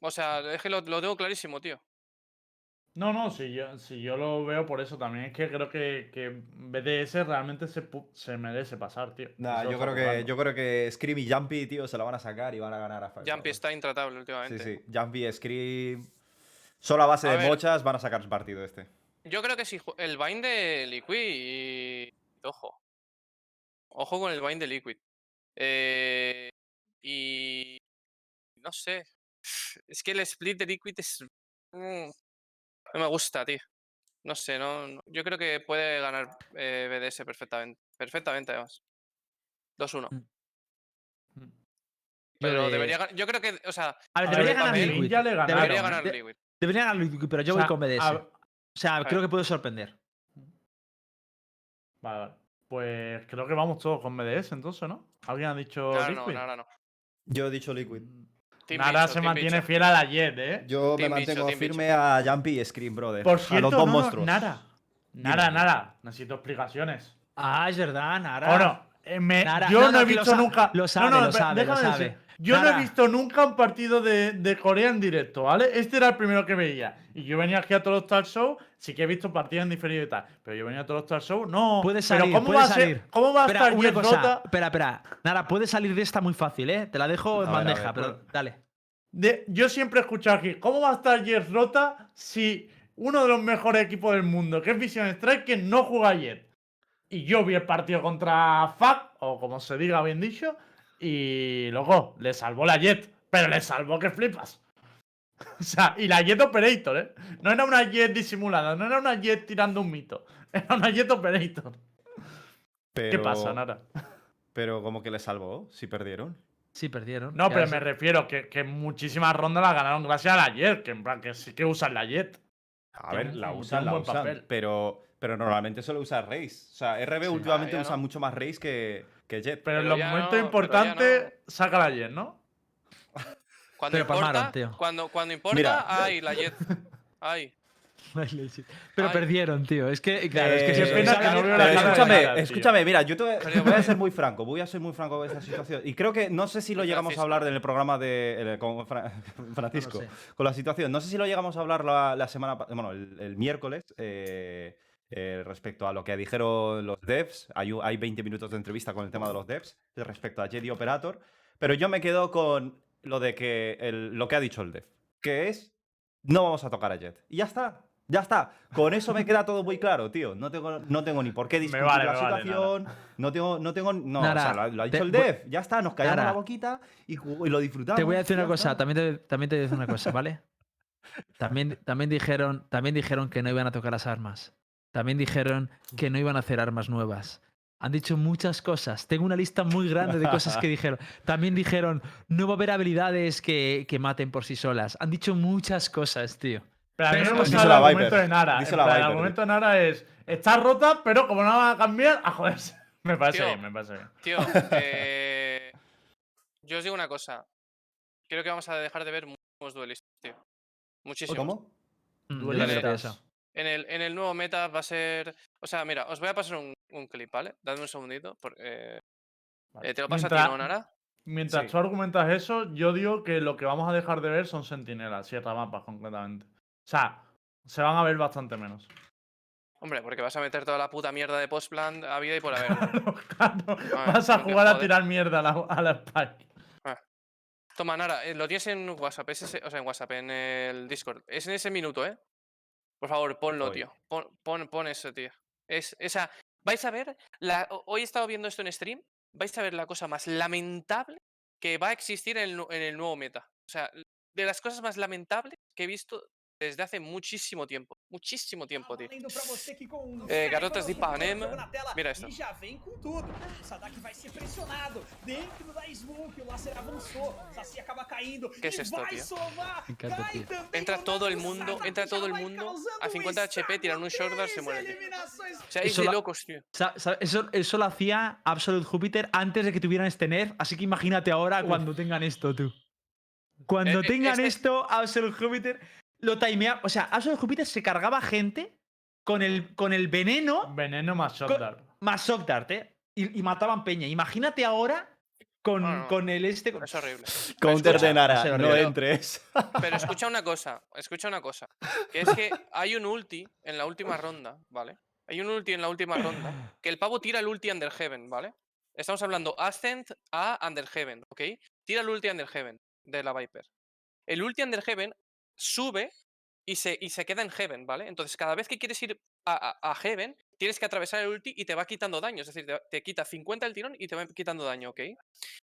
O sea, es que lo, lo tengo clarísimo, tío. No, no, si yo, si yo lo veo por eso también. Es que creo que, que BDS realmente se, se merece pasar, tío. Nah, yo creo que yo creo que Scream y Jumpy, tío, se la van a sacar y van a ganar a Five. Jumpy está intratable últimamente. Sí, sí. Jumpy, Scream. Solo a base A de ver. mochas van a sacar el partido este. Yo creo que si ju- el bind de Liquid y... Ojo. Ojo con el bind de Liquid. Eh, y... No sé. Es que el split de Liquid es... mm, No me gusta, tío. No sé, no, no- yo creo que puede ganar eh, BDS perfectamente. Perfectamente, además. 2-1. Mm. Pero de- debería ganar... Yo creo que, o sea, A ver, A debería ganar Liquid. ya le ganaron. debería ganar Liquid. Debería ganar Liquid, pero yo O voy con BDS. a- O sea, creo que puede sorprender. Vale, vale. Pues creo que vamos todos con BDS entonces, ¿no? ¿Alguien ha dicho no, Liquid? Nara no. Yo he dicho Liquid. Team Nara Bicho, se Team mantiene Bicho. fiel a la Jet, ¿eh? Yo Team me mantengo Bicho. firme a Jumpy y Scream, brother. Por a cierto, los dos no, no, monstruos. Nara. Nara, Dime. Nara. Necesito explicaciones. Ah, es verdad, Nara. Bueno, eh, me- Nara- yo no, no, no, he visto nunca. lo No, sabe, no, lo sabe, lo sabe. Yo no he visto nunca un partido de, de Corea en directo, ¿vale? Este era el primero que veía. Y yo venía aquí a todos los talk show, sí que he visto partidos en diferido y tal. Pero yo venía a todos los talk show, no. Puede salir, pero ¿cómo puede va a ser- salir. ¿Cómo va a Espera, estar cosa. Rota? Espera, espera. Nara, puede salir de esta muy fácil, ¿eh? Te la dejo en A a bandeja, ver, pero pues- dale. De- yo siempre he escuchado aquí, ¿cómo va a estar Jet Rota si uno de los mejores equipos del mundo, que es Vision Strike, que no juega Jet? Y yo vi el partido contra FAC, o como se diga bien dicho, y luego le salvó la Jet, pero le salvó que flipas. O sea, y la Jet Operator, ¿eh? No era una Jet disimulada, no era una Jet tirando un mito, era una Jet Operator. ¿Qué Pero- pasa, Nara? Pero como que le salvó, si perdieron. Sí, perdieron. No, pero me refiero que, que muchísimas rondas las ganaron gracias a la Jet, que en plan que sí que usan la Jet. A ver, un- la usan, un la buen usan. papel. Pero, pero normalmente solo usa Raze. O sea, RB Sí. últimamente usa no. mucho más Raze que, que Jet. Pero, en los momentos no, importantes saca la Jet, ¿no? Cuando Pero palmaron, importa, tío. cuando, cuando importa, Mira. ay, la Jet. Ay. Pero Ay. perdieron, tío. Es que, claro, es que Eh, pena que no veo la escúchame, escúchame, mira, yo te voy, voy a ser muy franco, voy a ser muy franco con esta situación. Y creo que, no sé si lo llegamos a hablar en el programa de, el- con Fra- Francisco, sé. con la situación. No sé si lo llegamos a hablar la, la semana, bueno, el, el miércoles, eh, eh, respecto a lo que dijeron los devs. Hay, hay 20 minutos de entrevista con el tema de los devs respecto a Jedi Operator. Pero yo me quedo con lo de que el- lo que ha dicho el dev, que es no vamos a tocar a Jet. Y ya está. Ya está. Con eso me queda todo muy claro, tío. No tengo, no tengo ni por qué discutir vale, la vale, situación. no tengo, no tengo. No, o sea, lo, ha- lo ha te- dicho el dev. Ya está, nos callamos Nara, la boquita y, lo disfrutamos. Te voy a decir una cosa, también te, también te voy a decir una cosa, ¿vale? También, también, dijeron, también dijeron que no iban a tocar las armas. También dijeron que no iban a hacer armas nuevas. Han dicho muchas cosas. Tengo una lista muy grande de cosas que dijeron. También dijeron, no va a haber habilidades que, que maten por sí solas. Han dicho muchas cosas, tío. Pero a mí me gusta el argumento Viper, de Nara. En plan, el argumento de Nara es: está rota, pero como no la van a cambiar, a joderse. Me parece Tío. bien, me parece bien. Tío, eh, yo os digo una cosa. Creo que vamos a dejar de ver muchos duelistas, tío. Muchísimos. ¿Cómo? Mm, Duelistas. En el, en el nuevo meta va a ser. O sea, mira, os voy a pasar un, un clip, ¿vale? Dadme un segundito. por- eh, Vale. eh, te lo paso a ti, Mientras- ¿no, Nara? Mientras Sí. tú argumentas eso, yo digo que lo que vamos a dejar de ver son sentinelas, siete mapas concretamente. O sea, se van a ver bastante menos. Hombre, porque vas a meter toda la puta mierda de postplan a vida y por haber. Claro, claro. Ah, Vas a jugar a tirar mierda a la, a la Spike. Toma, Nara, eh, lo tienes en WhatsApp, es ese- o sea, en WhatsApp, en el Discord. Es en ese minuto, ¿eh? Por favor, ponlo, Voy. tío. Pon, pon, pon eso, tío. Es, esa. Vais a ver. La, hoy he estado viendo esto en stream. Vais a ver la cosa más lamentable que va a existir en el, en el nuevo meta. O sea, de las cosas más lamentables que he visto desde hace muchísimo tiempo. Muchísimo tiempo, tío. Valendo pra você que com É, garotas de Ipanema. Mira essa. E já vem com tudo. O Sadak vai ser pressionado. Dentro da Smoke, o Láser avançou. Saci acaba caindo. Que es e esto, tío? Cai Entra todo el mundo, entra todo el mundo, a 50 HP, tiran un short dash, se muere. O sea, es Eso de locos, tío. Eso lo hacía Absolute Júpiter antes de que tuvieran este nerf, así que imagínate ahora cuando tengan esto, tú. Cuando Eh, eh, tengan este- esto, Absolute Júpiter lo timea. O sea, Absolute Júpiter se cargaba gente con el, con el veneno Veneno más shot Co- dart. más Shock Dart, ¿eh? Y, y mataban peña. Imagínate ahora con, con el este. con- Es horrible. Counter escucha, de Nara, no entres. Pero escucha una cosa, escucha una cosa. Que es que hay un ulti en la última ronda, ¿vale? Hay un ulti en la última ronda. Que el pavo tira el ulti Under Heaven, ¿vale? Estamos hablando Ascent a Under Heaven, ¿ok? Tira el ulti Under Heaven de la Viper. El ulti Under Heaven sube y se, y se queda en Heaven, ¿vale? Entonces, cada vez que quieres ir a, a- a Heaven, tienes que atravesar el ulti y te va quitando daño. Es decir, te, te quita 50 el tirón y te va quitando daño, ¿ok?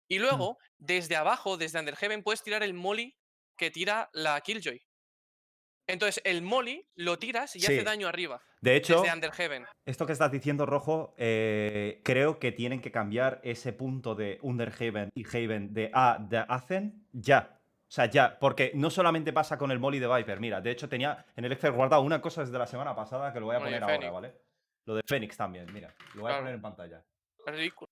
Y luego, desde abajo, desde Under Heaven, puedes tirar el molly que tira la Killjoy. Entonces, el molly lo tiras y hace daño arriba, De hecho, desde Under Heaven. esto que estás diciendo, Rojo, eh, creo que tienen que cambiar ese punto de Underhaven y Haven de A de Azen ya. O sea, ya, porque no solamente pasa con el molly de Viper. Mira, de hecho tenía en el Excel guardado una cosa desde la semana pasada que lo voy a poner ahora, Fénix. ¿vale? Lo de Fénix también, mira. Lo voy a poner en pantalla. Es ridículo.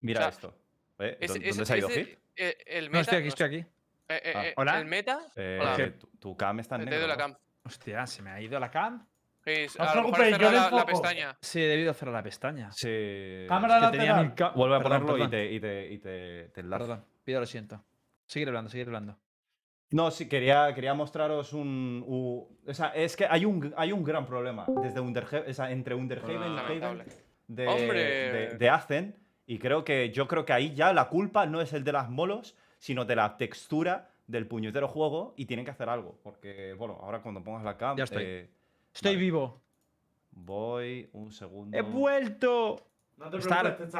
Mira sea, esto. ¿Eh? Es- ¿Dó- es- ¿Dónde se ha ido es de- Hit? eh, el meta, No, estoy aquí, estoy sé, aquí. eh, eh, Ah. eh, Hola. El meta, Eh, Hola. tu, tu cam está en te negro. la ¿no? cam. Hostia, se me ha ido la cam. Sí, No os preocupéis, he yo cerrado le la, la enfoco. pestaña. Sí, he debido cerrar la pestaña. Sí. Cámara Es que tenía lateral. ca- Vuelve a Perdón, ponerlo perdón. y te, y te, y te, te enlazo. Perdón, pido lo siento. Seguir hablando, seguir hablando. No, sí, quería, quería mostraros un. o sea, es que hay un, hay un gran problema desde Underhe- o sea, entre Underhaven y Haven de, ¡Hombre! de, de Ascen. Y creo que yo creo que ahí ya la culpa no es el de las molos, sino de la textura del puñetero juego y tienen que hacer algo. Porque, bueno, ahora cuando pongas la cam. Ya estoy. eh, Estoy Vale. vivo. voy un segundo. ¡He vuelto! No te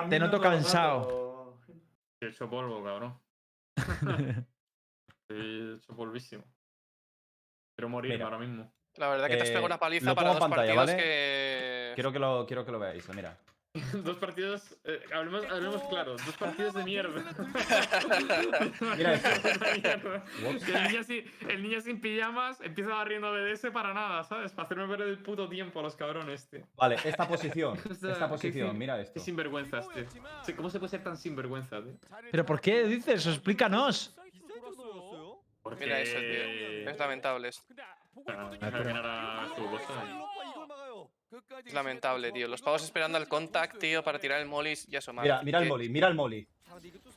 te noto cansado. He hecho polvo, cabrón. Estoy hecho polvísimo. Quiero Mira. ahora mismo. La verdad que te has pegado Eh, una paliza para dos pantalla, partidos ¿vale? que. Quiero que lo, quiero que lo veáis, mira. Dos partidos. eh, hablemos, hablemos claro. Dos partidos de mierda. Mira esto. El, niño sin, el niño sin pijamas empieza barriendo BDS para nada, ¿sabes? Para hacerme perder el puto tiempo a los cabrones, tío. Vale, esta posición. Esta qué posición, mira Qué esto. sinvergüenzas, tío. ¿Cómo se puede ser tan sinvergüenza, tío? ¿Pero por qué dices? Explícanos. Porque... Mira eso, tío. Es lamentable esto. Ah, su cosa y- Es lamentable, tío. Los pavos esperando al contact, tío, para tirar el molly y eso, mal. Mira, mira el Que- molly, mira el molly.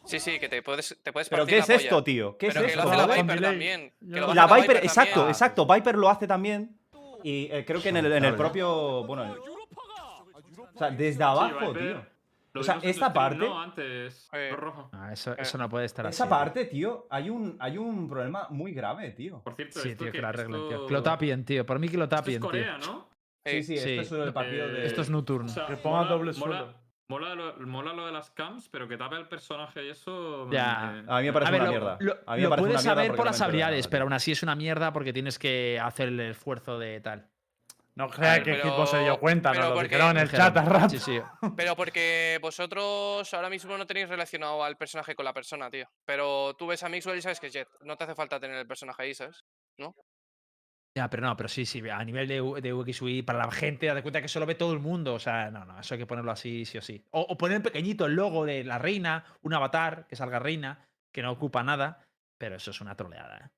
Sí, sí, que te puedes, te puedes ¿Pero qué la es polla. esto, tío? ¿Qué Pero es que esto? lo hace la Viper también. que La Viper, también. exacto, exacto. Viper lo hace también. Y eh, creo que en el, en el propio. Bueno, en- o sea, desde abajo, tío. lo O sea, esta el parte- antes. Eh, rojo. Ah, eso, eso no puede estar Esa así. parte, tío, hay un, hay un problema muy grave, tío. Por cierto, Sí, esto tío, que lo arreglen, tío. esto- Que lo tapien, tío. Por mí que lo Esto es tapien, tío. ¿no? Sí, Eh, sí, Sí. esto es el partido Eh, de. Esto es Nocturne. O sea, Que ponga mola- doble mola- sueldo. Mola lo, mola lo de las cams, pero que tape el personaje y eso. Ya. me- A mí me parece A ver, una lo, mierda. lo- A mí me lo parece puedes una mierda saber porque por no las habilidades, pero aún así es una mierda porque tienes que hacer el esfuerzo de tal. No creas ver, que pero- equipo se dio cuenta, pero nos lo porque- dijeron en el Dijeron, chat a rato. Sí, sí. Pero porque vosotros ahora mismo no tenéis relacionado al personaje con la persona, tío. Pero tú ves a Mixwell y sabes que es Jet. No te hace falta tener el personaje ahí, ¿sabes? Ya, pero no, pero sí, sí, a nivel de, U- de UXUI, para la gente, date cuenta que eso lo ve todo el mundo. O sea, no, no, eso hay que ponerlo así, sí o sí. O, o poner pequeñito el logo de la reina, un avatar, que salga reina, que no ocupa nada, pero eso es una troleada, ¿eh?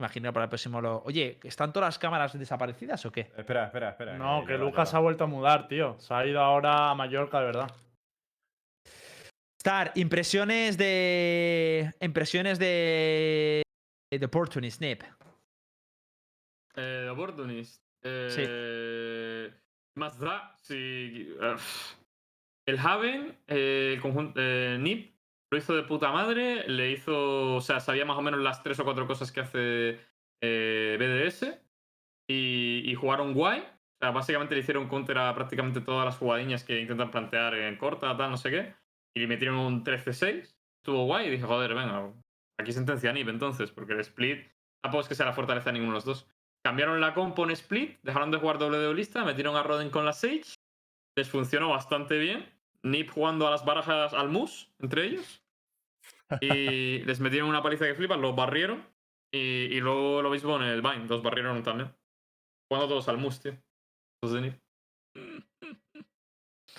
Imagino para el próximo lo. Oye, ¿están todas las cámaras desaparecidas o qué? Espera, espera, espera. No, que Lucas ha vuelto a mudar, tío. Se ha ido ahora a Mallorca, de verdad. Star, impresiones de. Impresiones de. De Opportunist, Snip. Eh, Opportunist. Eh, Más da, sí. el Haven, eh, el conjunto. Eh, Nip, lo hizo de puta madre. Le hizo. O sea, sabía más o menos las tres o cuatro cosas que hace eh, BDS. Y, y jugaron guay. O sea, básicamente le hicieron counter a prácticamente todas las jugadiñas que intentan plantear en corta, tal, no sé qué. Y le metieron un 13-6. Estuvo guay y dije, joder, venga, aquí sentencia a Nip entonces, porque el split tampoco es que sea la fortaleza de ninguno de los dos. Cambiaron la compo en split, dejaron de jugar doble duelista, metieron a Roden con la Sage. Les funcionó bastante bien. Nip jugando a las barajas al mus, entre ellos. Y les metieron una paliza que flipas, los barrieron. Y, y luego lo mismo en el Vine, los barrieron también. Jugando todos al mus, tío. Los de Nip.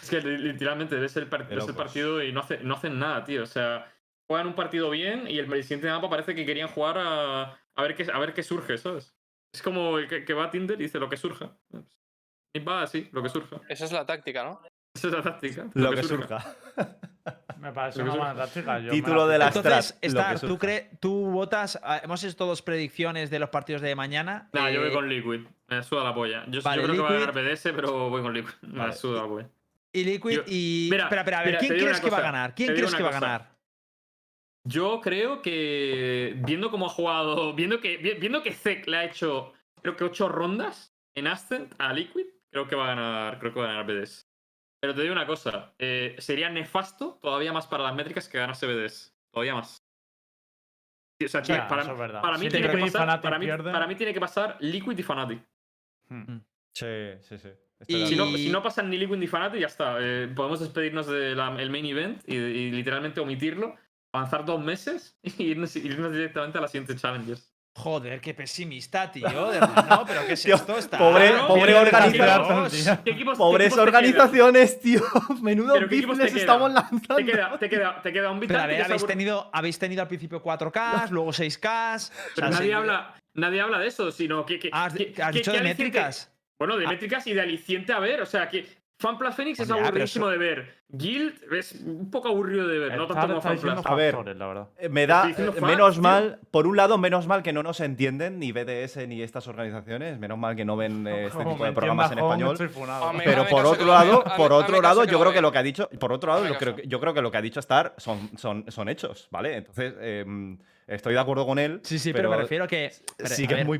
Es que li- literalmente ves el, ves el partido y no, hace- no hacen nada, tío. O sea, juegan un partido bien y el, el siguiente mapa parece que querían jugar a, a, ver, qué, a ver qué surge, ¿sabes? Es como el que, que va a Tinder y dice lo que surja. Y va así, lo que surja. Esa es la táctica, ¿no? Esa es la táctica. Lo que surja. Me parece una buena táctica. yo Título de la. Entonces, Star, ¿tú, cre- tú votas. ah, Hemos hecho dos predicciones de los partidos de mañana. Nah, yo voy eh, con Liquid. Me suda la polla. Yo, creo que va a ganar. BDS, pero voy con Liquid. Me Vale. suda la polla. Y Liquid yo- y. Mira, espera, espera, a ver, mira, ¿quién crees que va a ganar? ¿Quién crees que va a ganar? Yo creo que viendo cómo ha jugado, viendo que vi- viendo que Zek le ha hecho creo que ocho rondas en Ascent a Liquid, creo que va a ganar, creo que va a ganar BDS. Pero te digo una cosa, eh, sería nefasto todavía más para las métricas que ganase BDS, todavía más. Sí, O sea, para, eso es verdad. para mí Si tiene que pasar, para mí, para mí tiene que pasar Liquid y Fnatic. Hmm. Sí, sí, sí. De Y- Si no, acuerdo. si no pasan ni Liquid ni Fnatic, ya está. Eh, podemos despedirnos del main event y, y literalmente omitirlo, avanzar dos meses y irnos, irnos directamente a las siguientes challengers. Joder, qué pesimista, tío. De no, pero ¿qué es Tío, esto? Está... pobre- Claro, pobre organización. mira, tío. ¿Qué equipos- qué Pobres organizaciones, tío. Menudo ¿Pero qué equipos te business estamos lanzando. Te queda, te queda, te queda un Pero a ver, habéis está- tenido, habéis tenido al principio 4K, luego 6K. Pero nadie habla, nadie habla de eso, sino que. que ¿Has, que- has que- dicho que de métricas? Bueno, de Ah. métricas y de aliciente a ver. O sea, que FanPlus Phoenix es pero aburridísimo eso- de ver. Guild es un poco aburrido de ver, no tanto como FanPlus. A ver. factores, la verdad. Eh, Me da eh, menos mal, por un lado, menos mal que no nos entienden ni BDS ni estas organizaciones, menos mal que no ven eh, este tipo de programas en español. Pero por otro que lado, por otro lado, que yo creo que lo que ha dicho, por otro lado, que- yo creo que lo que ha dicho Star son, son, son hechos, ¿vale? Entonces, em, estoy de acuerdo con él. Sí, sí, pero, me refiero que. pero, Sí a que es muy.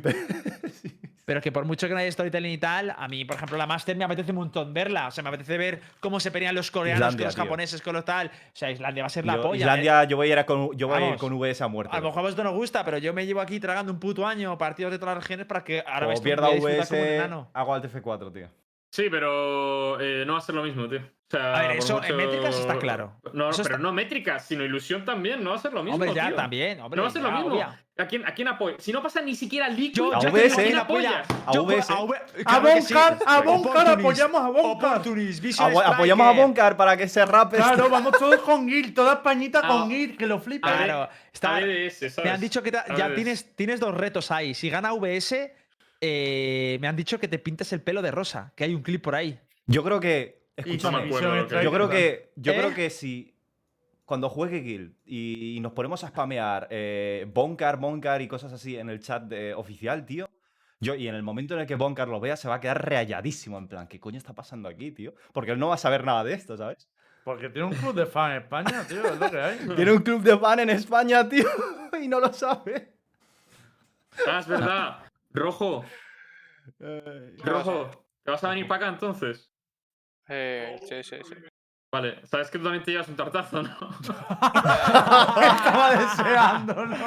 Pe- Pero que por mucho que no haya storytelling y tal, a mí, por ejemplo, la Master me apetece un montón verla. O sea, me apetece ver cómo se pelean los coreanos Islandia, con los tío. japoneses, con los tal. O sea, Islandia va a ser la Yo- polla. ¿eh? Islandia, yo voy a ir, a con, yo voy a ir con VS a muerte. A lo mejor a vosotros no gusta, pero yo me llevo aquí tragando un puto año partidos de todas las regiones para que ahora vais pierda disfrutar como un VS, enano. hago alt F4, tío. Sí, pero eh, no va a ser lo mismo, tío. O sea, A ver, eso en métricas está claro. No, Eso pero está- no métricas, sino ilusión también. No va a ser lo mismo. Hombre, ya tío. también. Hombre, no va a ser lo mismo. obvia. ¿A quién, ¿A quién apoya? Si no pasa ni siquiera Liquid, Yo, A VS, ¿eh? ¿quién apoyas? apoya? A VS. a A. Boncar, a Boncar, apoyamos a Boncar. Apoyamos a. Boncar para que se rape. Claro, vamos todos con Gil, toda Españita Ah. con Gil, que lo flipa. Claro. Está, A me han dicho que A ya tienes, tienes dos retos ahí. Si gana VS, eh, me han dicho que te pintes el pelo de rosa, que hay un clip por ahí. Yo creo que. Escúchame. no me acuerdo lo que- Yo creo que, yo ¿Eh? creo que si cuando juegue Guild y, y nos ponemos a spamear eh, Boncar, Boncar y cosas así en el chat de- oficial, tío, Yo, y en el momento en el que Bonkar lo vea, se va a quedar rayadísimo. En plan, ¿qué coño está pasando aquí, tío? Porque él no va a saber nada de esto, ¿sabes? Porque tiene un club de fan en España, tío, es lo que hay. Tiene un club de fan en España, tío, y no lo sabe. Ah, es verdad. Rojo, rojo. ¿Te vas a venir para acá entonces? Eh, sí, sí, sí. Vale, sabes que tú también te llevas un tartazo, ¿no? Estaba deseando, ¿no?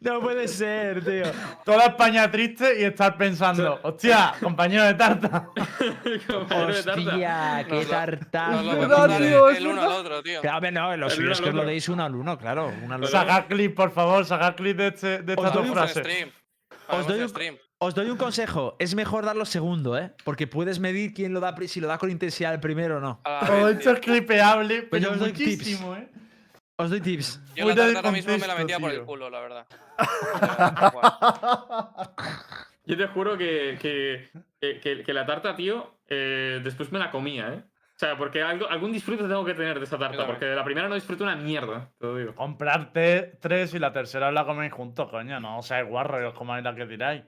No puede ser, tío. Toda España triste y estar pensando, hostia, compañero de tarta. Compañero de tarta. Hostia, qué. Nos lo tío, el, uno al otro, tío. Claro, hombre, no, lo El suyo uno es que os lo deis uno al uno, claro. Uno al otro. Sacar clip, por favor, sacar clip de, este, de estas dos frases. stream. Os doy un- stream. Os doy un consejo, es mejor darlo segundo, ¿eh? Porque puedes medir quién lo da, si lo da con intensidad el primero o no. Todo esto tío. es clipeable, Pues yo pero os doy tips. ¿eh? Os doy tips. Yo la fuera tarta ahora mismo me la metía por el tío. culo, la verdad. Yo te juro que, que, que- que- la tarta, tío, eh, después me la comía, ¿eh? O sea, porque algo, algún disfrute tengo que tener de esa tarta, porque de la primera no disfruto una mierda, te lo digo. Comprarte tres y la tercera os la coméis juntos, coño. No seáis guarros y os comáis la que tiráis.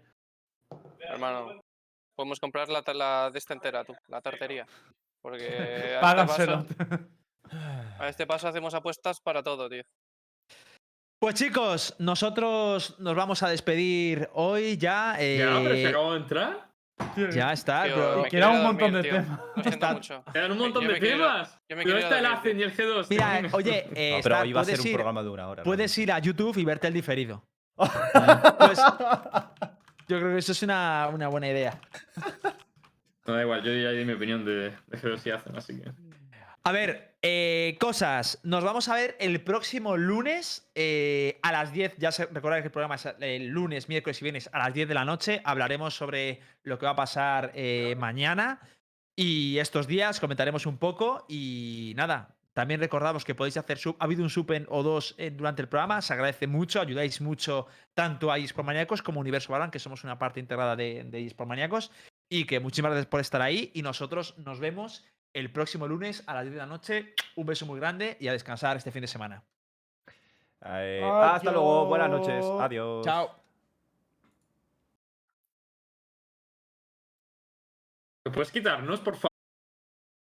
Hermano, podemos comprar la, la de esta entera, tú, la tartería. Porque a este, Págaselo. paso, a este paso hacemos apuestas para todo, tío. Pues chicos, nosotros nos vamos a despedir hoy ya. Ya, pero se eh, acabó de entrar. ya está, Tío, pero- me queda un montón dormir, de tío. temas. Lo siento Está- mucho. Quedan un montón Yo de quiero temas. yo me Pero quiero a está el dormir, ACEN y el G2. Mira, eh, oye, eh, No, pero hoy va a ser puedes un ir- programa de una hora. Puedes realmente. ir a YouTube y verte el diferido. Pues, yo creo que eso es una, una buena idea. No, da igual, yo ya di mi opinión de, de G2 y ACEN, así que. A ver, eh, cosas. Nos vamos a ver el próximo lunes eh, a las 10. Ya se, recordad que el programa es el lunes, miércoles y viernes a las 10 de la noche. Hablaremos sobre lo que va a pasar eh, mañana y estos días. Comentaremos un poco y nada. También recordamos que podéis hacer sub. Ha habido un supen o dos eh, durante el programa. Se agradece mucho. Ayudáis mucho tanto a eSport Maníacos como a Universo Balan, que somos una parte integrada de, de eSport Maníacos. Y que muchísimas gracias por estar ahí. Y nosotros nos vemos el próximo lunes a las 10 de la noche. Un beso muy grande y a descansar este fin de semana. Eh, hasta luego, buenas noches. Adiós. Chao. ¿Lo puedes quitarnos, por favor?